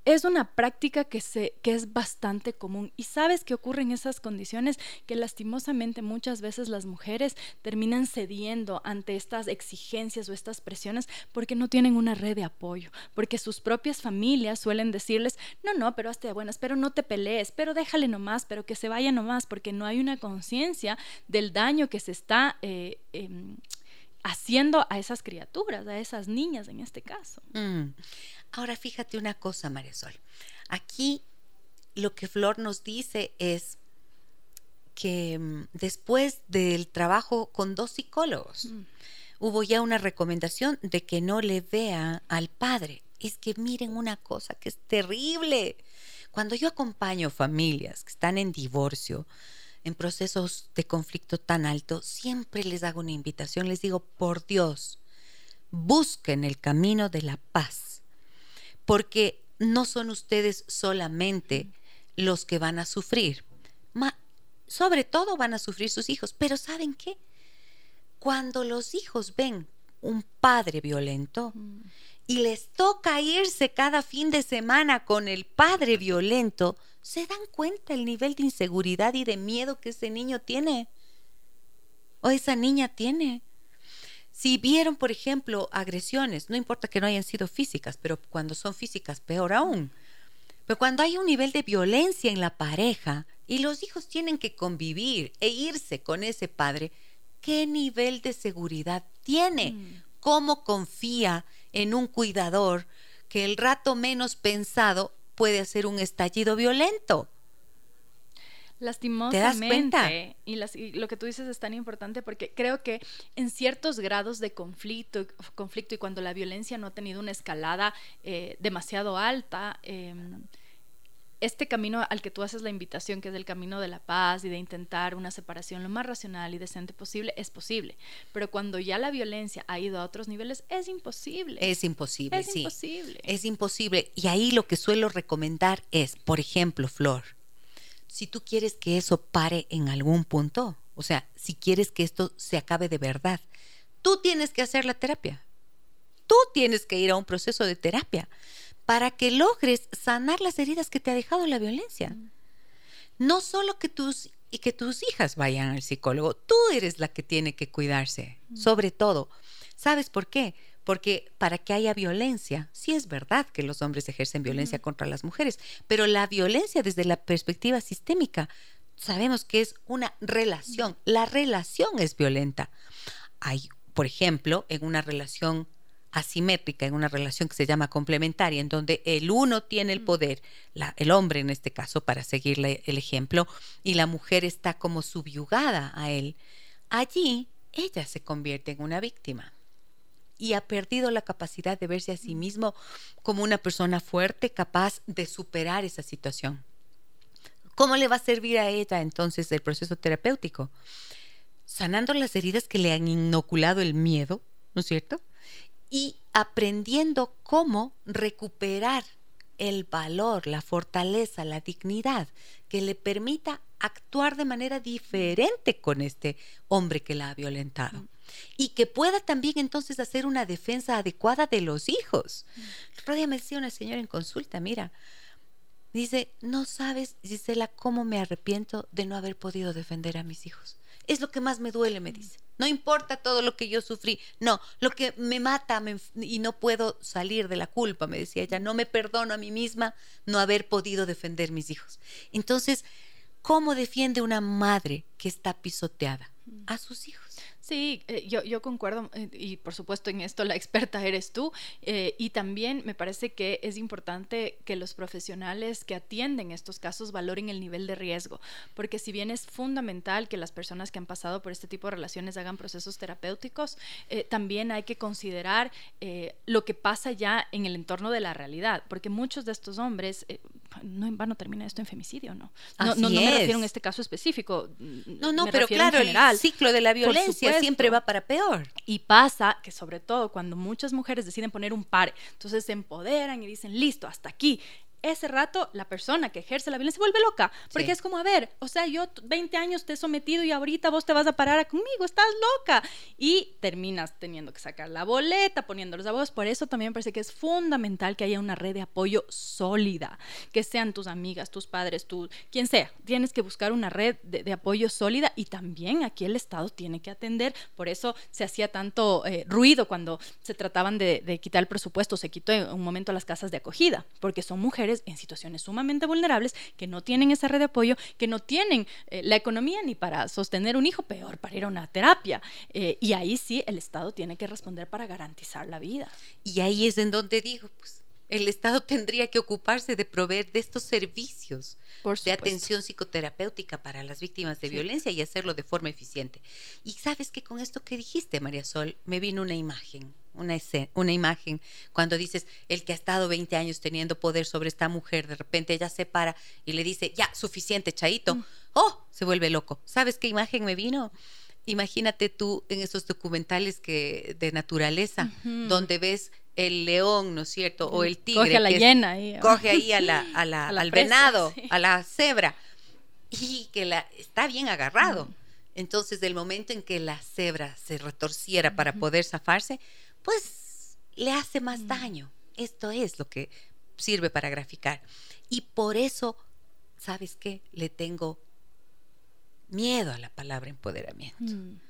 es una práctica que, se, que es bastante común. Y sabes que ocurre en esas condiciones que lastimosamente muchas veces las mujeres terminan cediendo ante estas exigencias o estas presiones porque no tienen una red de apoyo, porque sus propias familias suelen decirles, no, no, pero hazte de buenas, pero no te pelees, pero déjale nomás, pero que se vaya nomás, porque no hay una conciencia del daño que se está... Eh, em, haciendo a esas criaturas, a esas niñas en este caso. Mm. Ahora fíjate una cosa, Marisol. Aquí lo que Flor nos dice es que mm, después del trabajo con dos psicólogos, mm. hubo ya una recomendación de que no le vea al padre. Es que miren una cosa que es terrible. Cuando yo acompaño familias que están en divorcio, en procesos de conflicto tan alto, siempre les hago una invitación, les digo, por Dios, busquen el camino de la paz porque no son ustedes solamente los que van a sufrir, sobre todo van a sufrir sus hijos, pero ¿saben qué? Cuando los hijos ven un padre violento y les toca irse cada fin de semana con el padre violento, se dan cuenta el nivel de inseguridad y de miedo que ese niño tiene o esa niña tiene. Si vieron, por ejemplo, agresiones, no importa que no hayan sido físicas, pero cuando son físicas, peor aún. Pero cuando hay un nivel de violencia en la pareja y los hijos tienen que convivir e irse con ese padre, ¿qué nivel de seguridad tiene? Mm. ¿Cómo confía en un cuidador que el rato menos pensado puede hacer un estallido violento? Lastimosamente. Y, lo que tú dices es tan importante porque creo que en ciertos grados de conflicto, conflicto y cuando la violencia no ha tenido una escalada eh, demasiado alta, em, este camino al que tú haces la invitación, que es el camino de la paz y de intentar una separación lo más racional y decente posible, es posible. Pero cuando ya la violencia ha ido a otros niveles, es imposible. Es imposible, es imposible. Es imposible. Y ahí lo que suelo recomendar es, por ejemplo, Flor, si tú quieres que eso pare en algún punto, o sea, si quieres que esto se acabe de verdad, tú tienes que hacer la terapia. Tú tienes que ir a un proceso de terapia para que logres sanar las heridas que te ha dejado la violencia. No solo que tus y que tus hijas vayan al psicólogo, tú eres la que tiene que cuidarse, sobre todo. ¿Sabes por qué? Porque para que haya violencia, sí es verdad que los hombres ejercen violencia contra las mujeres, pero la violencia desde la perspectiva sistémica sabemos que es una relación. La relación es violenta. Hay, por ejemplo, en una relación asimétrica, en una relación que se llama complementaria, en donde el uno tiene el poder, el hombre en este caso, para seguirle el ejemplo, y la mujer está como subyugada a él, allí ella se convierte en una víctima y ha perdido la capacidad de verse a sí mismo como una persona fuerte, capaz de superar esa situación. ¿Cómo le va a servir a ella entonces el proceso terapéutico? Sanando las heridas que le han inoculado el miedo, ¿no es cierto? y aprendiendo cómo recuperar el valor, la fortaleza, la dignidad que le permita actuar de manera diferente con este hombre que la ha violentado. Y que pueda también entonces hacer una defensa adecuada de los hijos. El me decía una señora en consulta, mira, dice, no sabes, Gisela, cómo me arrepiento de no haber podido defender a mis hijos. Es lo que más me duele, me dice. No importa todo lo que yo sufrí. No, lo que me mata y no puedo salir de la culpa, me decía ella. No me perdono a mí misma no haber podido defender mis hijos. Entonces, ¿cómo defiende una madre que está pisoteada? A sus hijos. Sí, eh, yo, yo concuerdo eh, y por supuesto en esto la experta eres tú eh, y también me parece que es importante que los profesionales que atienden estos casos valoren el nivel de riesgo, porque si bien es fundamental que las personas que han pasado por este tipo de relaciones hagan procesos terapéuticos, también hay que considerar lo que pasa ya en el entorno de la realidad, porque muchos de estos hombres, no en vano termina esto en femicidio, ¿no? No, no, me refiero en este caso específico. No, no, pero claro, el ciclo de la violencia siempre va para peor. Y pasa que sobre todo cuando muchas mujeres deciden poner un par, entonces se empoderan y dicen, listo, hasta aquí ese rato la persona que ejerce la violencia se vuelve loca, porque es como, a ver, o sea, yo 20 años te he sometido y ahorita vos te vas a parar conmigo, estás loca. Y terminas teniendo que sacar la boleta, poniendo los abogados. Por eso también me parece que es fundamental que haya una red de apoyo sólida, que sean tus amigas, tus padres, tú, quien sea. Tienes que buscar una red de, apoyo sólida y también aquí el Estado tiene que atender. Por eso se hacía tanto eh, ruido cuando se trataban de, de quitar el presupuesto, se quitó en un momento las casas de acogida, porque son mujeres en situaciones sumamente vulnerables que no tienen esa red de apoyo, que no tienen eh, la economía ni para sostener un hijo, peor para ir a una terapia. Eh, y ahí sí el Estado tiene que responder para garantizar la vida. Y ahí es en donde digo, pues el Estado tendría que ocuparse de proveer de estos servicios de atención psicoterapéutica para las víctimas de violencia y hacerlo de forma eficiente. Y sabes que con esto que dijiste, María Sol, me vino una imagen, una, escena, una imagen, cuando dices, el que ha estado 20 años teniendo poder sobre esta mujer, de repente ella se para y le dice, ya, suficiente, chaito. Mm. Oh, se vuelve loco. ¿Sabes qué imagen me vino? Imagínate tú en esos documentales que de naturaleza, donde ves el león, ¿no es cierto? O el tigre. Coge a la llena ahí. Coge ahí a la, al venado, a la cebra. Y que la, está bien agarrado. Entonces, del momento en que la cebra se retorciera para poder zafarse, pues le hace más daño. Esto es lo que sirve para graficar. Y por eso, ¿sabes qué? Le tengo miedo a la palabra empoderamiento. Mm.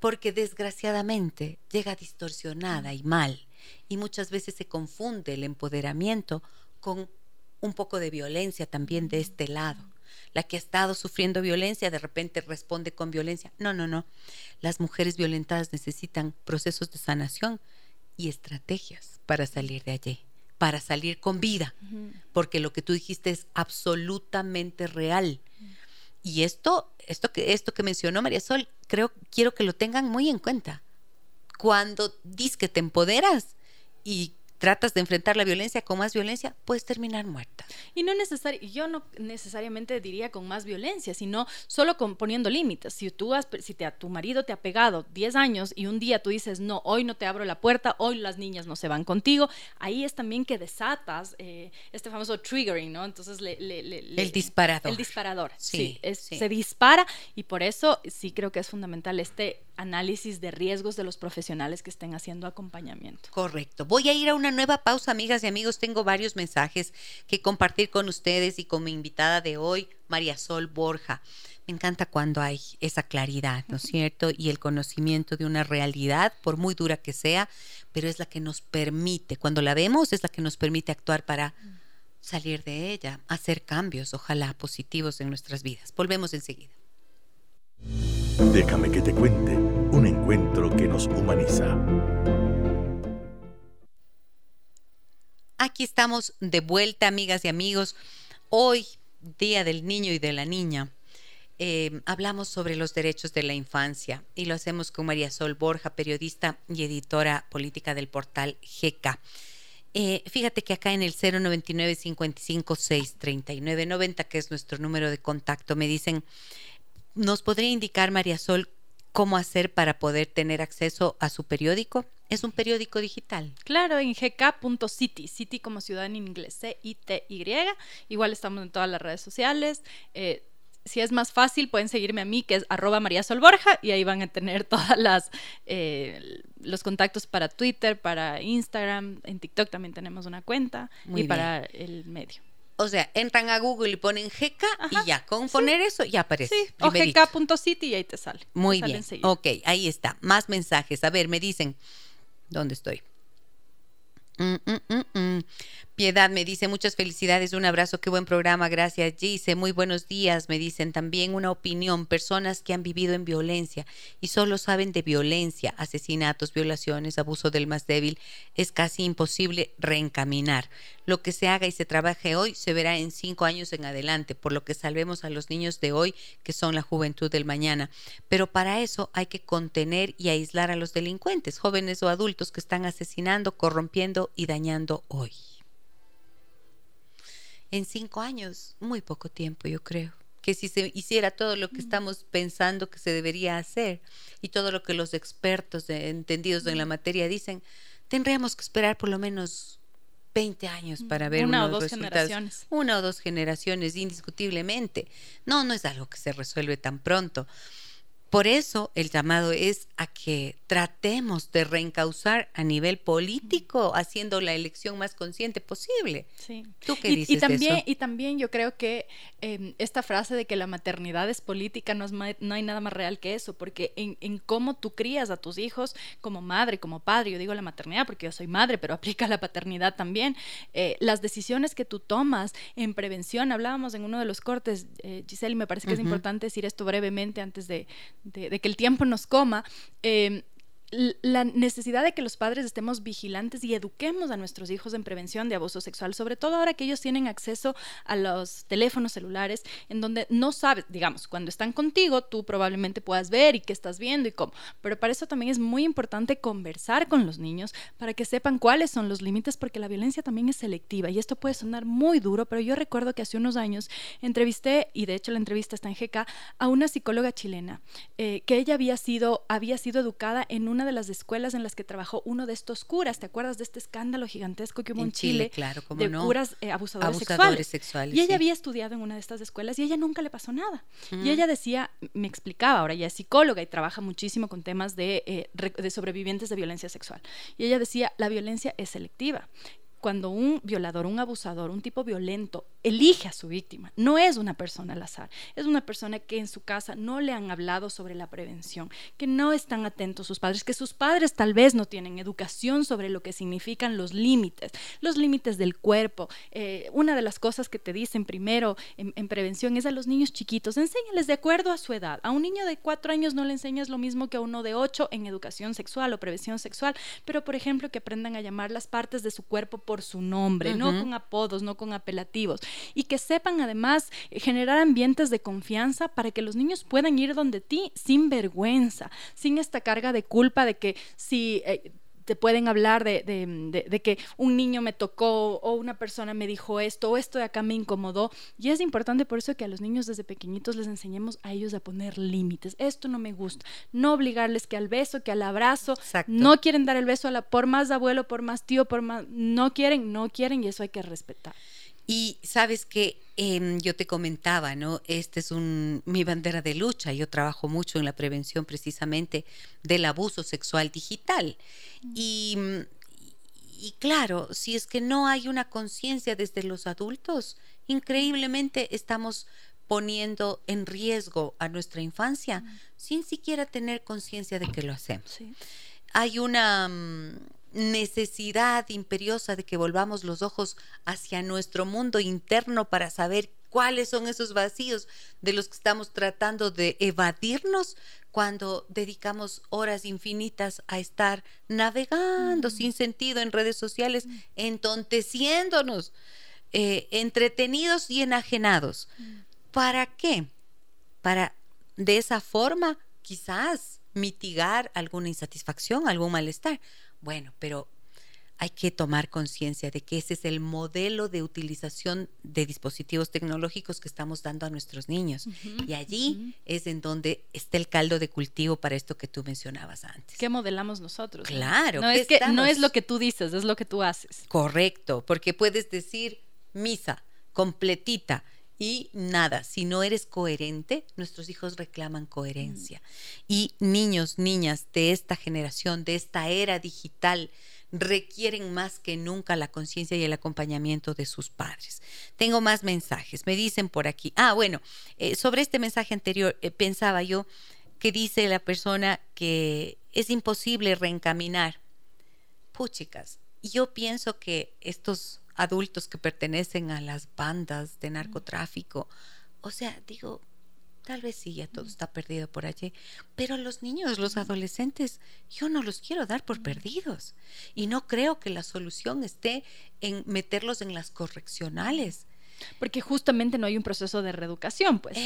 Porque desgraciadamente llega distorsionada y mal y muchas veces se confunde el empoderamiento con un poco de violencia también de este lado. La que ha estado sufriendo violencia de repente responde con violencia. No, no, no. Las mujeres violentadas necesitan procesos de sanación y estrategias para salir de allí, para salir con vida, porque lo que tú dijiste es absolutamente real. Y esto, esto que, esto que mencionó María Sol, creo, quiero que lo tengan muy en cuenta. Cuando dices que te empoderas, y tratas de enfrentar la violencia con más violencia, puedes terminar muerta. Y no necesariamente, yo no necesariamente diría con más violencia, sino solo con poniendo límites. Si tú has, si te, tu marido te ha pegado 10 años y un día tú dices, no, hoy no te abro la puerta, hoy las niñas no se van contigo, ahí es también que desatas eh, este famoso triggering, ¿no? Entonces, le, el disparador. El disparador, sí, se dispara y por eso sí creo que es fundamental este análisis de riesgos de los profesionales que estén haciendo acompañamiento. Correcto. Voy a ir a una nueva pausa, amigas y amigos. Tengo varios mensajes que compartir con ustedes y con mi invitada de hoy, María Sol Borja. Me encanta cuando hay esa claridad, ¿no es cierto? Y el conocimiento de una realidad, por muy dura que sea, pero es la que nos permite, cuando la vemos, es la que nos permite actuar para salir de ella, hacer cambios, ojalá positivos en nuestras vidas. Volvemos enseguida. Déjame que te cuente un encuentro que nos humaniza. Aquí estamos de vuelta, amigas y amigos. Hoy, Día del Niño y de la Niña, eh, hablamos sobre los derechos de la infancia y lo hacemos con María Sol Borja, periodista y editora política del portal GK. Eh, fíjate que acá en el 099 55 3990, que es nuestro número de contacto, me dicen, ¿nos podría indicar, María Sol, cómo hacer para poder tener acceso a su periódico? Es un periódico digital. Claro, en gk.city, city como ciudad en inglés, C-I-T-Y. Igual estamos en todas las redes sociales. Eh, si es más fácil, pueden seguirme a mí, que es arroba María Sol Borja, y ahí van a tener todas las eh, los contactos para Twitter, para Instagram, en TikTok también tenemos una cuenta, y para el medio. O sea, entran a Google y ponen GK y ya, con poner eso ya aparece. Sí, o gk.city y ahí te sale. Muy bien. Ok, ahí está. Más mensajes. A ver, me dicen, ¿dónde estoy? Mm, mm, mm, Piedad me dice muchas felicidades, un abrazo, qué buen programa, gracias Gise, muy buenos días, me dicen también una opinión, personas que han vivido en violencia y solo saben de violencia, asesinatos, violaciones, abuso del más débil, es casi imposible reencaminar. Lo que se haga y se trabaje hoy se verá en cinco años en adelante, por lo que salvemos a los niños de hoy, que son la juventud del mañana. Pero para eso hay que contener y aislar a los delincuentes, jóvenes o adultos que están asesinando, corrompiendo y dañando hoy en cinco años, muy poco tiempo, yo creo. Que si se hiciera todo lo que estamos pensando que se debería hacer y todo lo que los expertos entendidos en la materia dicen, tendríamos que esperar por lo menos 20 años para ver una o dos generaciones. Una o dos generaciones, indiscutiblemente. No, no es algo que se resuelve tan pronto. Por eso el llamado es a que tratemos de reencauzar a nivel político, haciendo la elección más consciente posible. Sí. ¿Tú qué y, dices y también, Y también yo creo que em, esta frase de que la maternidad es política no, es no hay nada más real que eso, porque en, en, cómo tú crías a tus hijos como madre, como padre, yo digo la maternidad porque yo soy madre, pero aplica la paternidad también, eh, las decisiones que tú tomas en prevención, hablábamos en uno de los cortes, eh, Giselle, y me parece que es importante decir esto brevemente antes de de, que el tiempo nos coma, eh, la necesidad de que los padres estemos vigilantes y eduquemos a nuestros hijos en prevención de abuso sexual, sobre todo ahora que ellos tienen acceso a los teléfonos celulares, en donde no sabes, digamos, cuando están contigo, tú probablemente puedas ver y qué estás viendo y cómo, pero para eso también es muy importante conversar con los niños para que sepan cuáles son los límites, porque la violencia también es selectiva y esto puede sonar muy duro, pero yo recuerdo que hace unos años entrevisté, y de hecho la entrevista está en GK, a una psicóloga chilena, eh, que ella había sido, había sido educada en un una de las escuelas en las que trabajó uno de estos curas. ¿Te acuerdas de este escándalo gigantesco que hubo en, Chile, claro, de curas eh, abusadores, sexuales? y ella había estudiado en una de estas escuelas y ella nunca le pasó nada. Y ella decía, me explicaba, ahora ya es psicóloga y trabaja muchísimo con temas de, eh, de sobrevivientes de violencia sexual. Y ella decía, la violencia es selectiva cuando un violador, un abusador, un tipo violento elige a su víctima. No es una persona al azar, es una persona que en su casa no le han hablado sobre la prevención, que no están atentos sus padres, que sus padres tal vez no tienen educación sobre lo que significan los límites, los límites del cuerpo. Eh, una de las cosas que te dicen primero en, prevención es a los niños chiquitos, enséñales de acuerdo a su edad. A un niño de cuatro años no le enseñas lo mismo que a uno de ocho en educación sexual o prevención sexual, pero por ejemplo que aprendan a llamar las partes de su cuerpo por su nombre, no con apodos, no con apelativos. Y que sepan además generar ambientes de confianza para que los niños puedan ir donde ti sin vergüenza, sin esta carga de culpa de que si... Eh, te pueden hablar de, de, que un niño me tocó o una persona me dijo esto o esto de acá me incomodó. Y es importante por eso que a los niños desde pequeñitos les enseñemos a ellos a poner límites. Esto no me gusta. No obligarles que al beso, que al abrazo. No quieren dar el beso a la, por más abuelo, por más tío, por más... No quieren, no quieren y eso hay que respetar. Y sabes que em, yo te comentaba, ¿no? Este es un, mi bandera de lucha. Yo trabajo mucho en la prevención precisamente del abuso sexual digital. Mm. Y, y claro, si es que no hay una conciencia desde los adultos, increíblemente estamos poniendo en riesgo a nuestra infancia mm. sin siquiera tener conciencia de que lo hacemos. Hay una mm, necesidad imperiosa de que volvamos los ojos hacia nuestro mundo interno para saber cuáles son esos vacíos de los que estamos tratando de evadirnos cuando dedicamos horas infinitas a estar navegando sin sentido en redes sociales, entonteciéndonos, eh, entretenidos y enajenados. ¿Para qué? Para de esa forma quizás mitigar alguna insatisfacción, algún malestar. Bueno, pero hay que tomar conciencia de que ese es el modelo de utilización de dispositivos tecnológicos que estamos dando a nuestros niños. y allí es en donde está el caldo de cultivo para esto que tú mencionabas antes. ¿Qué modelamos nosotros? Claro. No, es que no es lo que tú dices, es lo que tú haces. Correcto, porque puedes decir misa completita y nada, si no eres coherente, nuestros hijos reclaman coherencia. Mm. Y niños, niñas de esta generación, de esta era digital, requieren más que nunca la conciencia y el acompañamiento de sus padres. Tengo más mensajes. Me dicen por aquí. Ah, bueno, eh, sobre este mensaje anterior eh, pensaba yo que dice la persona que es imposible reencaminar. Puchicas, yo pienso que estos adultos que pertenecen a las bandas de narcotráfico. O sea, digo, tal vez sí, ya todo está perdido por allí, pero los niños, los adolescentes, yo no los quiero dar por perdidos. Y no creo que la solución esté en meterlos en las correccionales porque justamente no hay un proceso de reeducación, pues.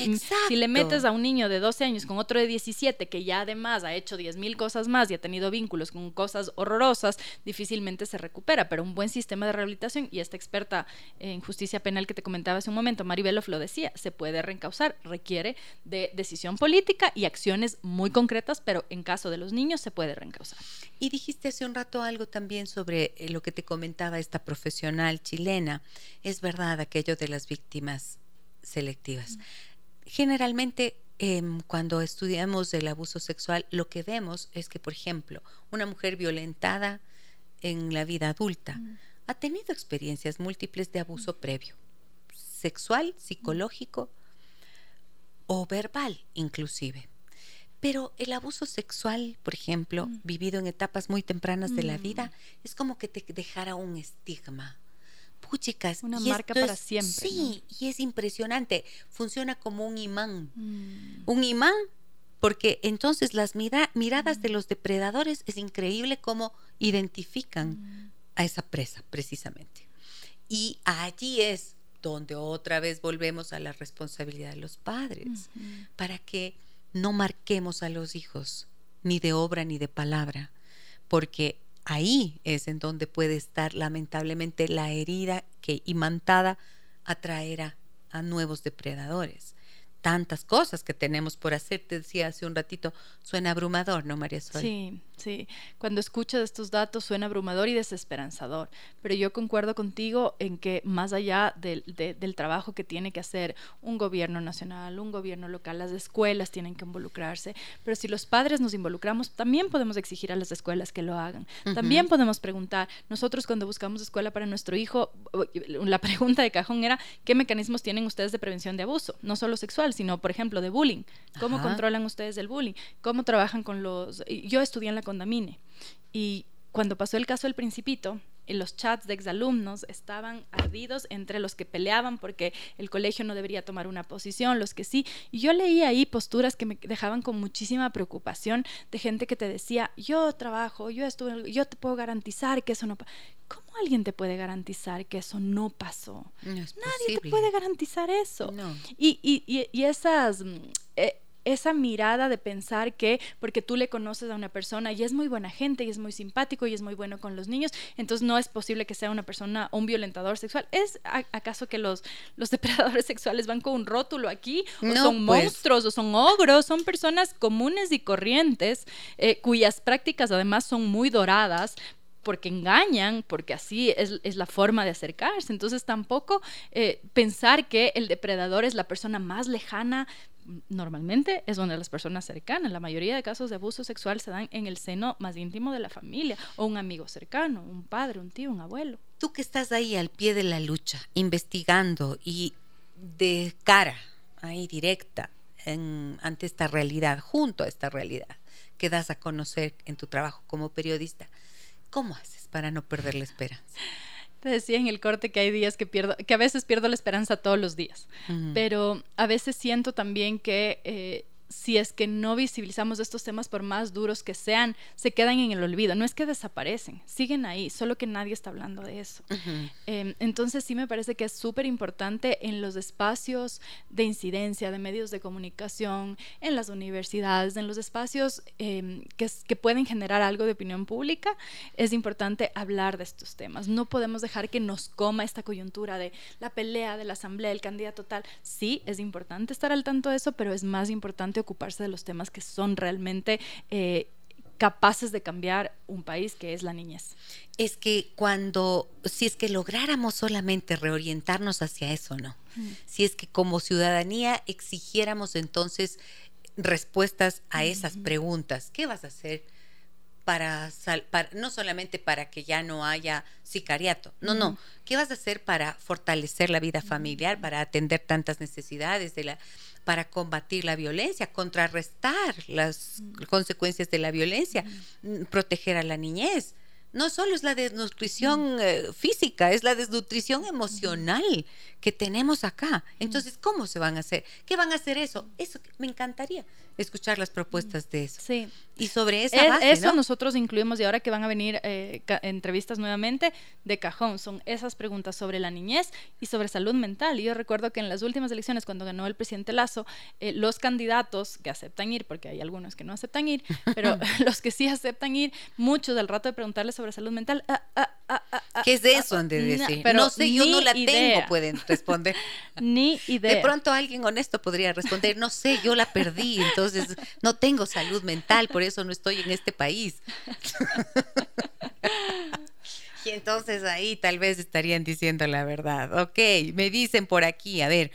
Si le metes a un niño de 12 años con otro de 17 que ya además ha hecho 10 mil cosas más y ha tenido vínculos con cosas horrorosas, difícilmente se recupera. Pero un buen sistema de rehabilitación, y esta experta en justicia penal que te comentaba hace un momento, Maribel lo decía, se puede reencausar, requiere de decisión política y acciones muy concretas, pero en caso de los niños se puede reencausar. Y dijiste hace un rato algo también sobre eh, lo que te comentaba esta profesional chilena. Es verdad aquello de las víctimas selectivas. Generalmente, em, cuando estudiamos el abuso sexual, lo que vemos es que, por ejemplo, una mujer violentada en la vida adulta ha tenido experiencias múltiples de abuso previo, sexual, psicológico o verbal inclusive. Pero el abuso sexual, por ejemplo, vivido en etapas muy tempranas de la vida, es como que te dejara un estigma, chicas. Una marca para siempre. Sí, y es impresionante. Funciona como un imán. Mm. Un imán, porque entonces las miradas de los depredadores es increíble cómo identifican mm. a esa presa, precisamente. Y allí es donde otra vez volvemos a la responsabilidad de los padres, para que no marquemos a los hijos, ni de obra ni de palabra, porque ahí es en donde puede estar lamentablemente la herida que imantada atraerá a nuevos depredadores tantas cosas que tenemos por hacer. Te decía hace un ratito, suena abrumador, ¿no, María Sol? Sí, sí. Cuando escuchas estos datos suena abrumador y desesperanzador. Pero yo concuerdo contigo en que más allá del, del trabajo que tiene que hacer un gobierno nacional, un gobierno local, las escuelas tienen que involucrarse. Pero si los padres nos involucramos, también podemos exigir a las escuelas que lo hagan. También podemos preguntar. Nosotros cuando buscamos escuela para nuestro hijo, la pregunta de cajón era, ¿qué mecanismos tienen ustedes de prevención de abuso? No solo sexual sino, por ejemplo, de bullying. ¿Cómo controlan ustedes el bullying? ¿Cómo trabajan con los...? Yo estudié en la Condamine y cuando pasó el caso del Principito, en los chats de exalumnos estaban ardidos entre los que peleaban porque el colegio no debería tomar una posición, los que sí. Y yo leí ahí posturas que me dejaban con muchísima preocupación de gente que te decía, yo trabajo, yo estuve, yo te puedo garantizar que eso no ¿Cómo alguien te puede garantizar que eso no pasó? Nadie te puede garantizar eso. Y, y, y, esas... Mm, eh, esa mirada de pensar que porque tú le conoces a una persona y es muy buena gente y es muy simpático y es muy bueno con los niños, entonces no es posible que sea una persona un violentador sexual. ¿Es acaso que los, los depredadores sexuales van con un rótulo aquí? ¿O son pues. monstruos o son ogros? Son personas comunes y corrientes eh, cuyas prácticas además son muy doradas, porque engañan, porque así es, la forma de acercarse. Entonces tampoco eh, pensar que el depredador es la persona más lejana, normalmente es una de las personas cercanas. La mayoría de casos de abuso sexual se dan en el seno más íntimo de la familia o un amigo cercano, un padre, un tío, un abuelo. Tú que estás ahí al pie de la lucha, investigando y de cara, ahí directa, ante esta realidad, junto a esta realidad que das a conocer en tu trabajo como periodista, ¿Cómo haces para no perder la esperanza? Te decía en el corte que hay días que pierdo, que a veces pierdo la esperanza todos los días, pero a veces siento también que eh, si es que no visibilizamos estos temas, por más duros que sean, se quedan en el olvido. No es que desaparecen, siguen ahí, solo que nadie está hablando de eso. Em, entonces sí me parece que es súper importante en los espacios de incidencia, de medios de comunicación, en las universidades, en los espacios em, que, que pueden generar algo de opinión pública, es importante hablar de estos temas. No podemos dejar que nos coma esta coyuntura de la pelea de la asamblea, el candidato tal. Sí, es importante estar al tanto de eso, pero es más importante ocuparse de los temas que son realmente eh, capaces de cambiar un país que es la niñez. Es que cuando, si es que lográramos solamente reorientarnos hacia eso, ¿no? Si es que como ciudadanía exigiéramos entonces respuestas a esas preguntas, ¿qué vas a hacer? Para, para, no solamente para que ya no haya sicariato, no, no, ¿qué vas a hacer para fortalecer la vida familiar, para atender tantas necesidades de la, para combatir la violencia, contrarrestar las consecuencias de la violencia, mm, proteger a la niñez. No solo es la desnutrición eh, física, es la desnutrición emocional que tenemos acá. Entonces, ¿cómo se van a hacer? ¿Qué van a hacer eso? Eso me encantaría escuchar las propuestas de eso. Sí. Y sobre esa base, Eso nosotros incluimos y ahora que van a venir eh, entrevistas nuevamente de cajón, son esas preguntas sobre la niñez y sobre salud mental. Y yo recuerdo que en las últimas elecciones, cuando ganó el presidente Lazo, eh, los candidatos que aceptan ir, porque hay algunos que no aceptan ir, pero los que sí aceptan ir, muchos al rato de preguntarles sobre salud mental, ah, ah, ah, ¿qué es eso? Han de decir. Pero no sé, yo no la tengo, pueden responder. ni idea. De pronto alguien honesto podría responder, no sé, yo la perdí, entonces no tengo salud mental, por eso no estoy en este país. y entonces ahí tal vez estarían diciendo la verdad. Ok, me dicen por aquí, a ver.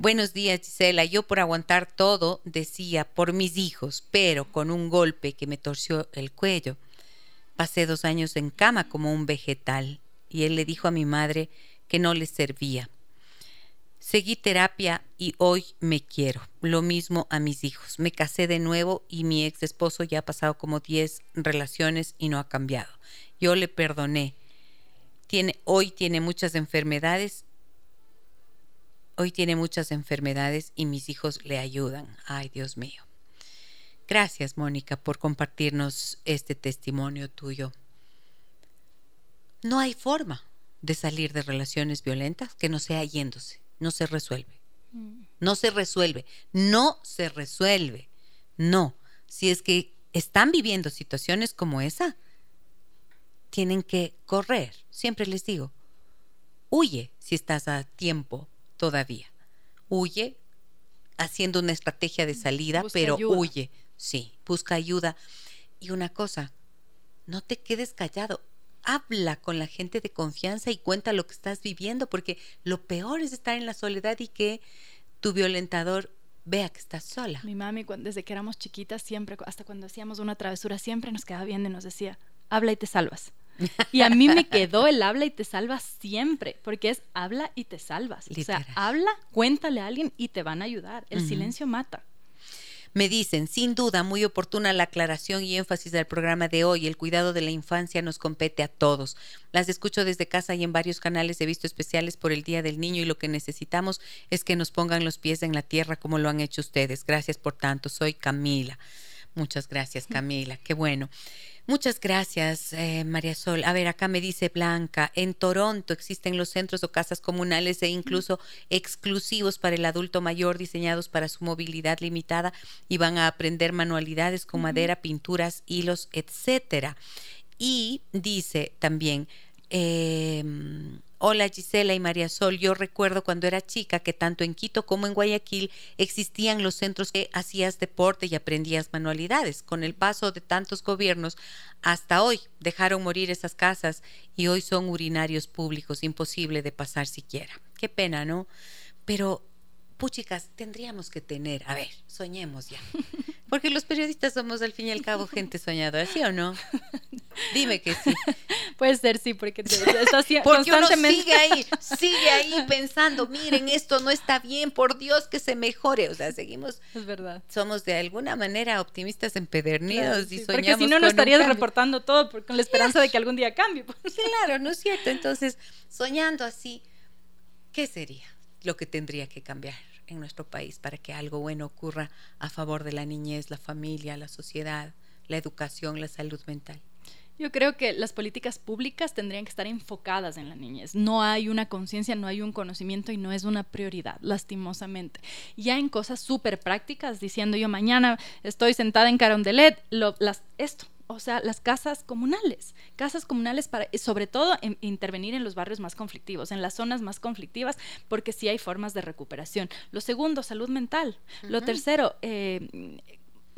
Buenos días, Gisela. Yo por aguantar todo decía por mis hijos, pero con un golpe que me torció el cuello. Pasé dos años en cama como un vegetal y él le dijo a mi madre que no le servía. Seguí terapia y hoy me quiero. Lo mismo a mis hijos. Me casé de nuevo y mi ex esposo ya ha pasado como 10 relaciones y no ha cambiado. Yo le perdoné. Tiene, hoy tiene muchas enfermedades. Hoy tiene muchas enfermedades y mis hijos le ayudan. Ay, Dios mío. Gracias, Mónica, por compartirnos este testimonio tuyo. No hay forma de salir de relaciones violentas que no sea yéndose no se resuelve. Mm. No se resuelve. No se resuelve. No. Si es que están viviendo situaciones como esa, tienen que correr. Siempre les digo, huye si estás a tiempo todavía. Huye haciendo una estrategia de salida, pero huye. Sí, busca ayuda. Y una cosa, no te quedes callado habla con la gente de confianza y cuenta lo que estás viviendo, porque lo peor es estar en la soledad y que tu violentador vea que estás sola. Mi mami, desde que éramos chiquitas, siempre, hasta cuando hacíamos una travesura, siempre nos quedaba bien y nos decía, habla y te salvas. Y a mí me quedó el habla y te salvas siempre, porque es habla y te salvas. O sea, habla, cuéntale a alguien y te van a ayudar. El silencio mata. Me dicen, sin duda, muy oportuna la aclaración y énfasis del programa de hoy. El cuidado de la infancia nos compete a todos. Las escucho desde casa y en varios canales he visto especiales por el Día del Niño y lo que necesitamos es que nos pongan los pies en la tierra como lo han hecho ustedes. Gracias por tanto. Soy Camila. Muchas gracias, Camila. Qué bueno. Muchas gracias, eh, María Sol. A ver, acá me dice Blanca, en Toronto existen los centros o casas comunales e incluso exclusivos para el adulto mayor diseñados para su movilidad limitada y van a aprender manualidades con madera, pinturas, hilos, etcétera. Y dice también, eh, Hola Gisela y María Sol, yo recuerdo cuando era chica que tanto en Quito como en Guayaquil existían los centros que hacías deporte y aprendías manualidades. Con el paso de tantos gobiernos, hasta hoy dejaron morir esas casas y hoy son urinarios públicos, imposible de pasar siquiera. Qué pena, ¿no? Pero, puchicas, tendríamos que tener, a ver, soñemos ya. Porque los periodistas somos al fin y al cabo gente soñadora, ¿sí o no? Dime que sí. Puede ser, sí, porque te, estás porque constantemente... sigue ahí, sigue ahí pensando, miren, esto no está bien, por Dios que se mejore. O sea, seguimos. Es verdad. Somos de alguna manera optimistas empedernidos y soñamos. Porque si no, no estarías reportando todo con la esperanza de que algún día cambie. Claro, ¿no es cierto? Entonces, soñando así, ¿qué sería lo que tendría que cambiar? en nuestro país para que algo bueno ocurra a favor de la niñez, la familia, la sociedad, la educación, la salud mental? Yo creo que las políticas públicas tendrían que estar enfocadas en la niñez. No hay una conciencia, no hay un conocimiento y no es una prioridad, lastimosamente. Ya en cosas súper prácticas, diciendo yo mañana estoy sentada en Carondelet, lo, las, esto, o sea, las casas comunales, casas comunales para, sobre todo, intervenir en los barrios más conflictivos, en las zonas más conflictivas, porque sí hay formas de recuperación. Lo segundo, salud mental. Lo tercero, eh,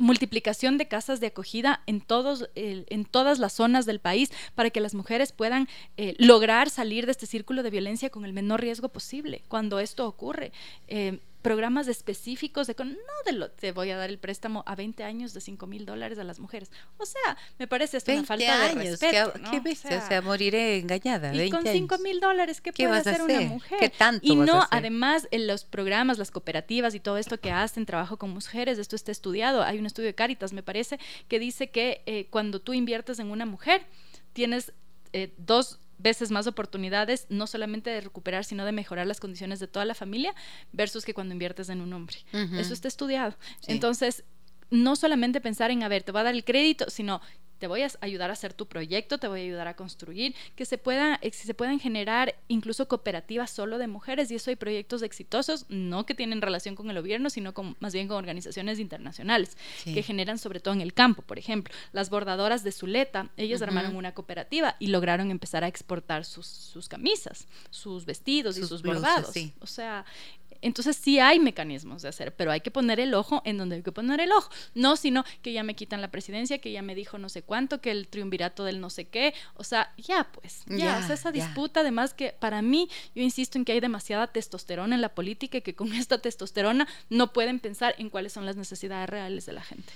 multiplicación de casas de acogida en, todos, en todas las zonas del país para que las mujeres puedan eh, lograr salir de este círculo de violencia con el menor riesgo posible cuando esto ocurre. Eh, programas específicos de no de lo te voy a dar el préstamo a 20 años de 5 mil dólares a las mujeres. O sea, me parece esto una falta de respeto. ¿Qué, ¿no? O, sea, moriré engañada. Y con 5 mil dólares, ¿qué, puede hacer, una mujer? ¿Qué tanto y no, a además, en los programas, las cooperativas y todo esto que hacen, trabajo con mujeres, esto está estudiado. Hay un estudio de Caritas, me parece, que dice que eh, cuando tú inviertes en una mujer, tienes eh, dos veces más oportunidades, no solamente de recuperar, sino de mejorar las condiciones de toda la familia, versus que cuando inviertes en un hombre. Eso está estudiado. Entonces, no solamente pensar en, a ver, te va a dar el crédito, sino te voy a ayudar a hacer tu proyecto, te voy a ayudar a construir, que se, pueda, se puedan generar incluso cooperativas solo de mujeres y eso hay proyectos exitosos, no que tienen relación con el gobierno, sino con, más bien con organizaciones internacionales, que generan sobre todo en el campo, por ejemplo. Las bordadoras de Zuleta, ellas armaron una cooperativa y lograron empezar a exportar sus, sus camisas, sus vestidos y sus bordados. O sea, entonces sí hay mecanismos de hacer, pero hay que poner el ojo en donde hay que poner el ojo. No, sino que ya me quitan la presidencia, que ya me dijo no sé cuánto, que el triunvirato del no sé qué. O sea, ya pues, ya, o sea, esa disputa, además que para mí, yo insisto en que hay demasiada testosterona en la política y que con esta testosterona no pueden pensar en cuáles son las necesidades reales de la gente.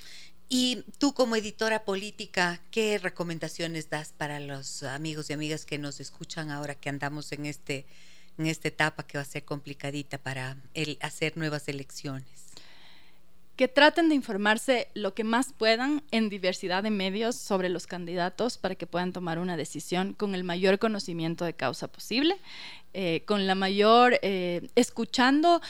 Y tú como editora política, ¿qué recomendaciones das para los amigos y amigas que nos escuchan ahora que andamos en este en esta etapa que va a ser complicadita para hacer nuevas elecciones? que traten de informarse lo que más puedan en diversidad de medios sobre los candidatos para que puedan tomar una decisión con el mayor conocimiento de causa posible, eh, con la mayor, eh, escuchando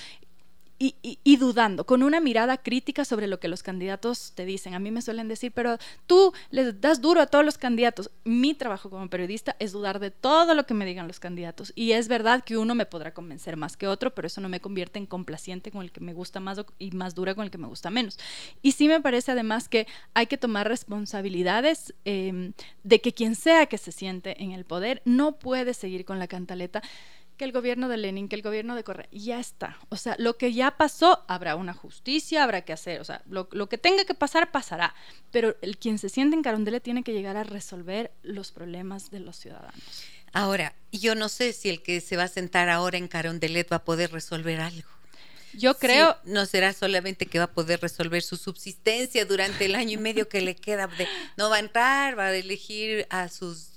y, dudando, con una mirada crítica sobre lo que los candidatos te dicen. A mí me suelen decir, pero tú les das duro a todos los candidatos. Mi trabajo como periodista es dudar de todo lo que me digan los candidatos. Y es verdad que uno me podrá convencer más que otro, pero eso no me convierte en complaciente con el que me gusta más y más dura con el que me gusta menos. Y sí me parece además que hay que tomar responsabilidades em, de que quien sea que se siente en el poder no puede seguir con la cantaleta que el gobierno de Lenin, que el gobierno de Correa, ya está. O sea, lo que ya pasó, habrá una justicia, habrá que hacer, o sea, lo, que tenga que pasar, pasará. Pero el quien se siente en Carondelet tiene que llegar a resolver los problemas de los ciudadanos. Ahora, yo no sé si el que se va a sentar ahora en Carondelet va a poder resolver algo. Yo creo. no será solamente que va a poder resolver su subsistencia durante el año y medio que le queda. De, no va a entrar, va a elegir a sus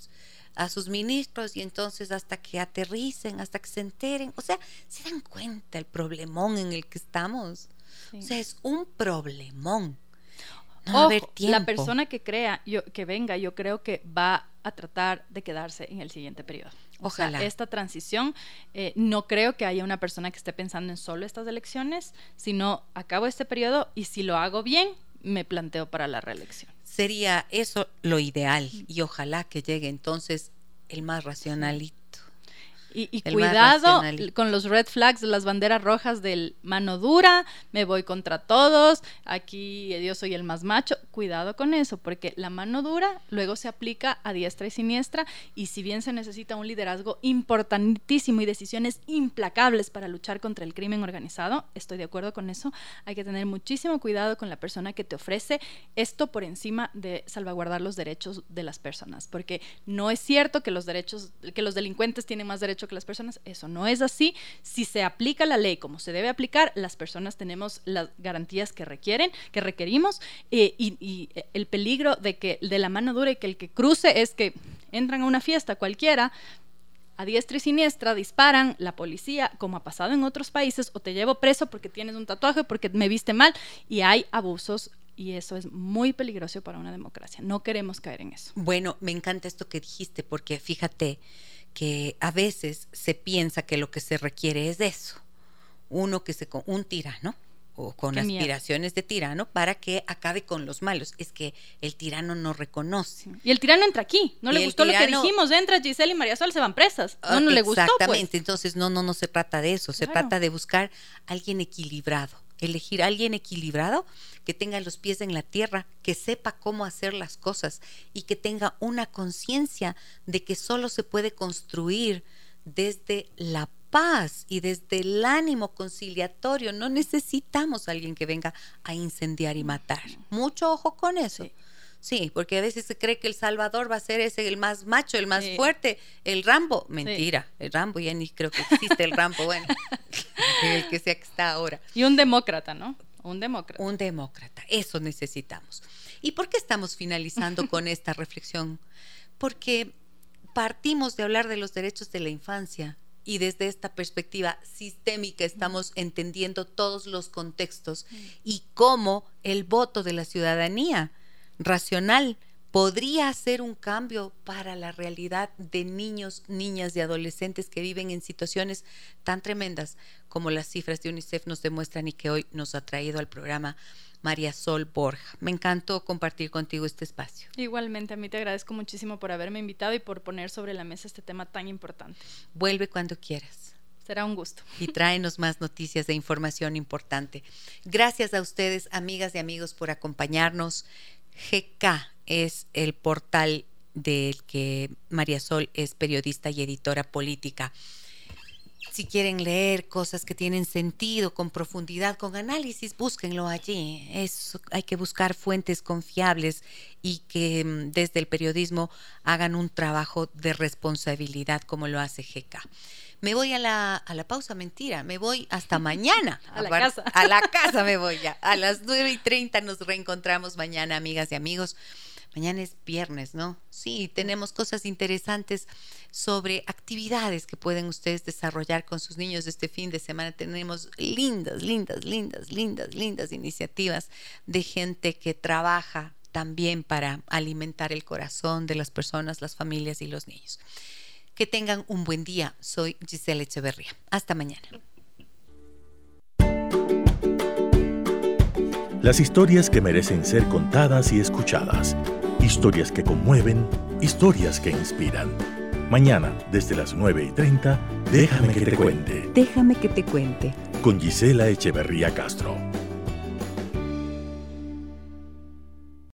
a sus ministros y entonces hasta que aterricen, hasta que se enteren, o sea, se dan cuenta el problemón en el que estamos. O sea, es un problemón. No la persona que crea, yo, que venga, yo creo que va a tratar de quedarse en el siguiente periodo. Ojalá. esta transición, eh, no creo que haya una persona que esté pensando en solo estas elecciones, sino acabo este periodo y si lo hago bien, me planteo para la reelección. Sería eso lo ideal y ojalá que llegue entonces el más racionalito y, cuidado con los red flags, las banderas rojas del mano dura, me voy contra todos, aquí yo soy el más macho. Cuidado con eso, porque la mano dura luego se aplica a diestra y siniestra y si bien se necesita un liderazgo importantísimo y decisiones implacables para luchar contra el crimen organizado, estoy de acuerdo con eso, hay que tener muchísimo cuidado con la persona que te ofrece esto por encima de salvaguardar los derechos de las personas, porque no es cierto que los derechos, que los delincuentes tienen más derechos que las personas. Eso no es así. Si se aplica la ley como se debe aplicar, las personas tenemos las garantías que requieren, que requerimos, eh, y, el peligro de que de la mano dura y que el que cruce es que entran a una fiesta cualquiera, a diestra y siniestra disparan, la policía, como ha pasado en otros países, o te llevo preso porque tienes un tatuaje, porque me viste mal, y hay abusos y eso es muy peligroso para una democracia. No queremos caer en eso. Bueno, me encanta esto que dijiste, porque fíjate, que a veces se piensa que lo que se requiere es eso, uno que se un tirano o con aspiraciones de tirano para que acabe con los malos. Es que el tirano no reconoce. Y el tirano entra aquí. No le gustó lo que dijimos. Entra Giselle y María Sol, se van presas. No, no le gustó. Pues. Exactamente. Entonces, no, no, no se trata de eso. Se trata de buscar alguien equilibrado elegir a alguien equilibrado, que tenga los pies en la tierra, que sepa cómo hacer las cosas y que tenga una conciencia de que solo se puede construir desde la paz y desde el ánimo conciliatorio. No necesitamos a alguien que venga a incendiar y matar. Mucho ojo con eso. Sí, porque a veces se cree que el Salvador va a ser ese el más macho, el más fuerte, el Rambo. Mentira, el Rambo ya ni creo que existe el Rambo, bueno, el que sea que está ahora. Y un demócrata, ¿no? Un demócrata. Un demócrata, eso necesitamos. ¿Y por qué estamos finalizando con esta reflexión? Porque partimos de hablar de los derechos de la infancia y desde esta perspectiva sistémica estamos entendiendo todos los contextos y cómo el voto de la ciudadanía racional podría hacer un cambio para la realidad de niños, niñas y adolescentes que viven en situaciones tan tremendas como las cifras de UNICEF nos demuestran y que hoy nos ha traído al programa María Sol Borja. Me encantó compartir contigo este espacio. Igualmente, a mí te agradezco muchísimo por haberme invitado y por poner sobre la mesa este tema tan importante. Vuelve cuando quieras. Será un gusto. Y tráenos más noticias e información importante. Gracias a ustedes, amigas y amigos, por acompañarnos. GK es el portal del que María Sol es periodista y editora política. Si quieren leer cosas que tienen sentido, con profundidad, con análisis, búsquenlo allí. Es, hay que buscar fuentes confiables y que mm, desde el periodismo hagan un trabajo de responsabilidad como lo hace GK. Me voy a la, a la pausa, mentira, me voy hasta mañana. a, la casa. A la casa me voy ya. A las 9 y 30 nos reencontramos mañana, amigas y amigos. Mañana es viernes, ¿no? Sí, tenemos cosas interesantes sobre actividades que pueden ustedes desarrollar con sus niños este fin de semana. Tenemos lindas, lindas, lindas, lindas, lindas iniciativas de gente que trabaja también para alimentar el corazón de las personas, las familias y los niños. Que tengan un buen día. Soy Giselle Echeverría. Hasta mañana. Las historias que merecen ser contadas y escuchadas. Historias que conmueven, historias que inspiran. Mañana, desde las 9 y 30, déjame que te cuente. Déjame que te cuente. Con Gisela Echeverría Castro.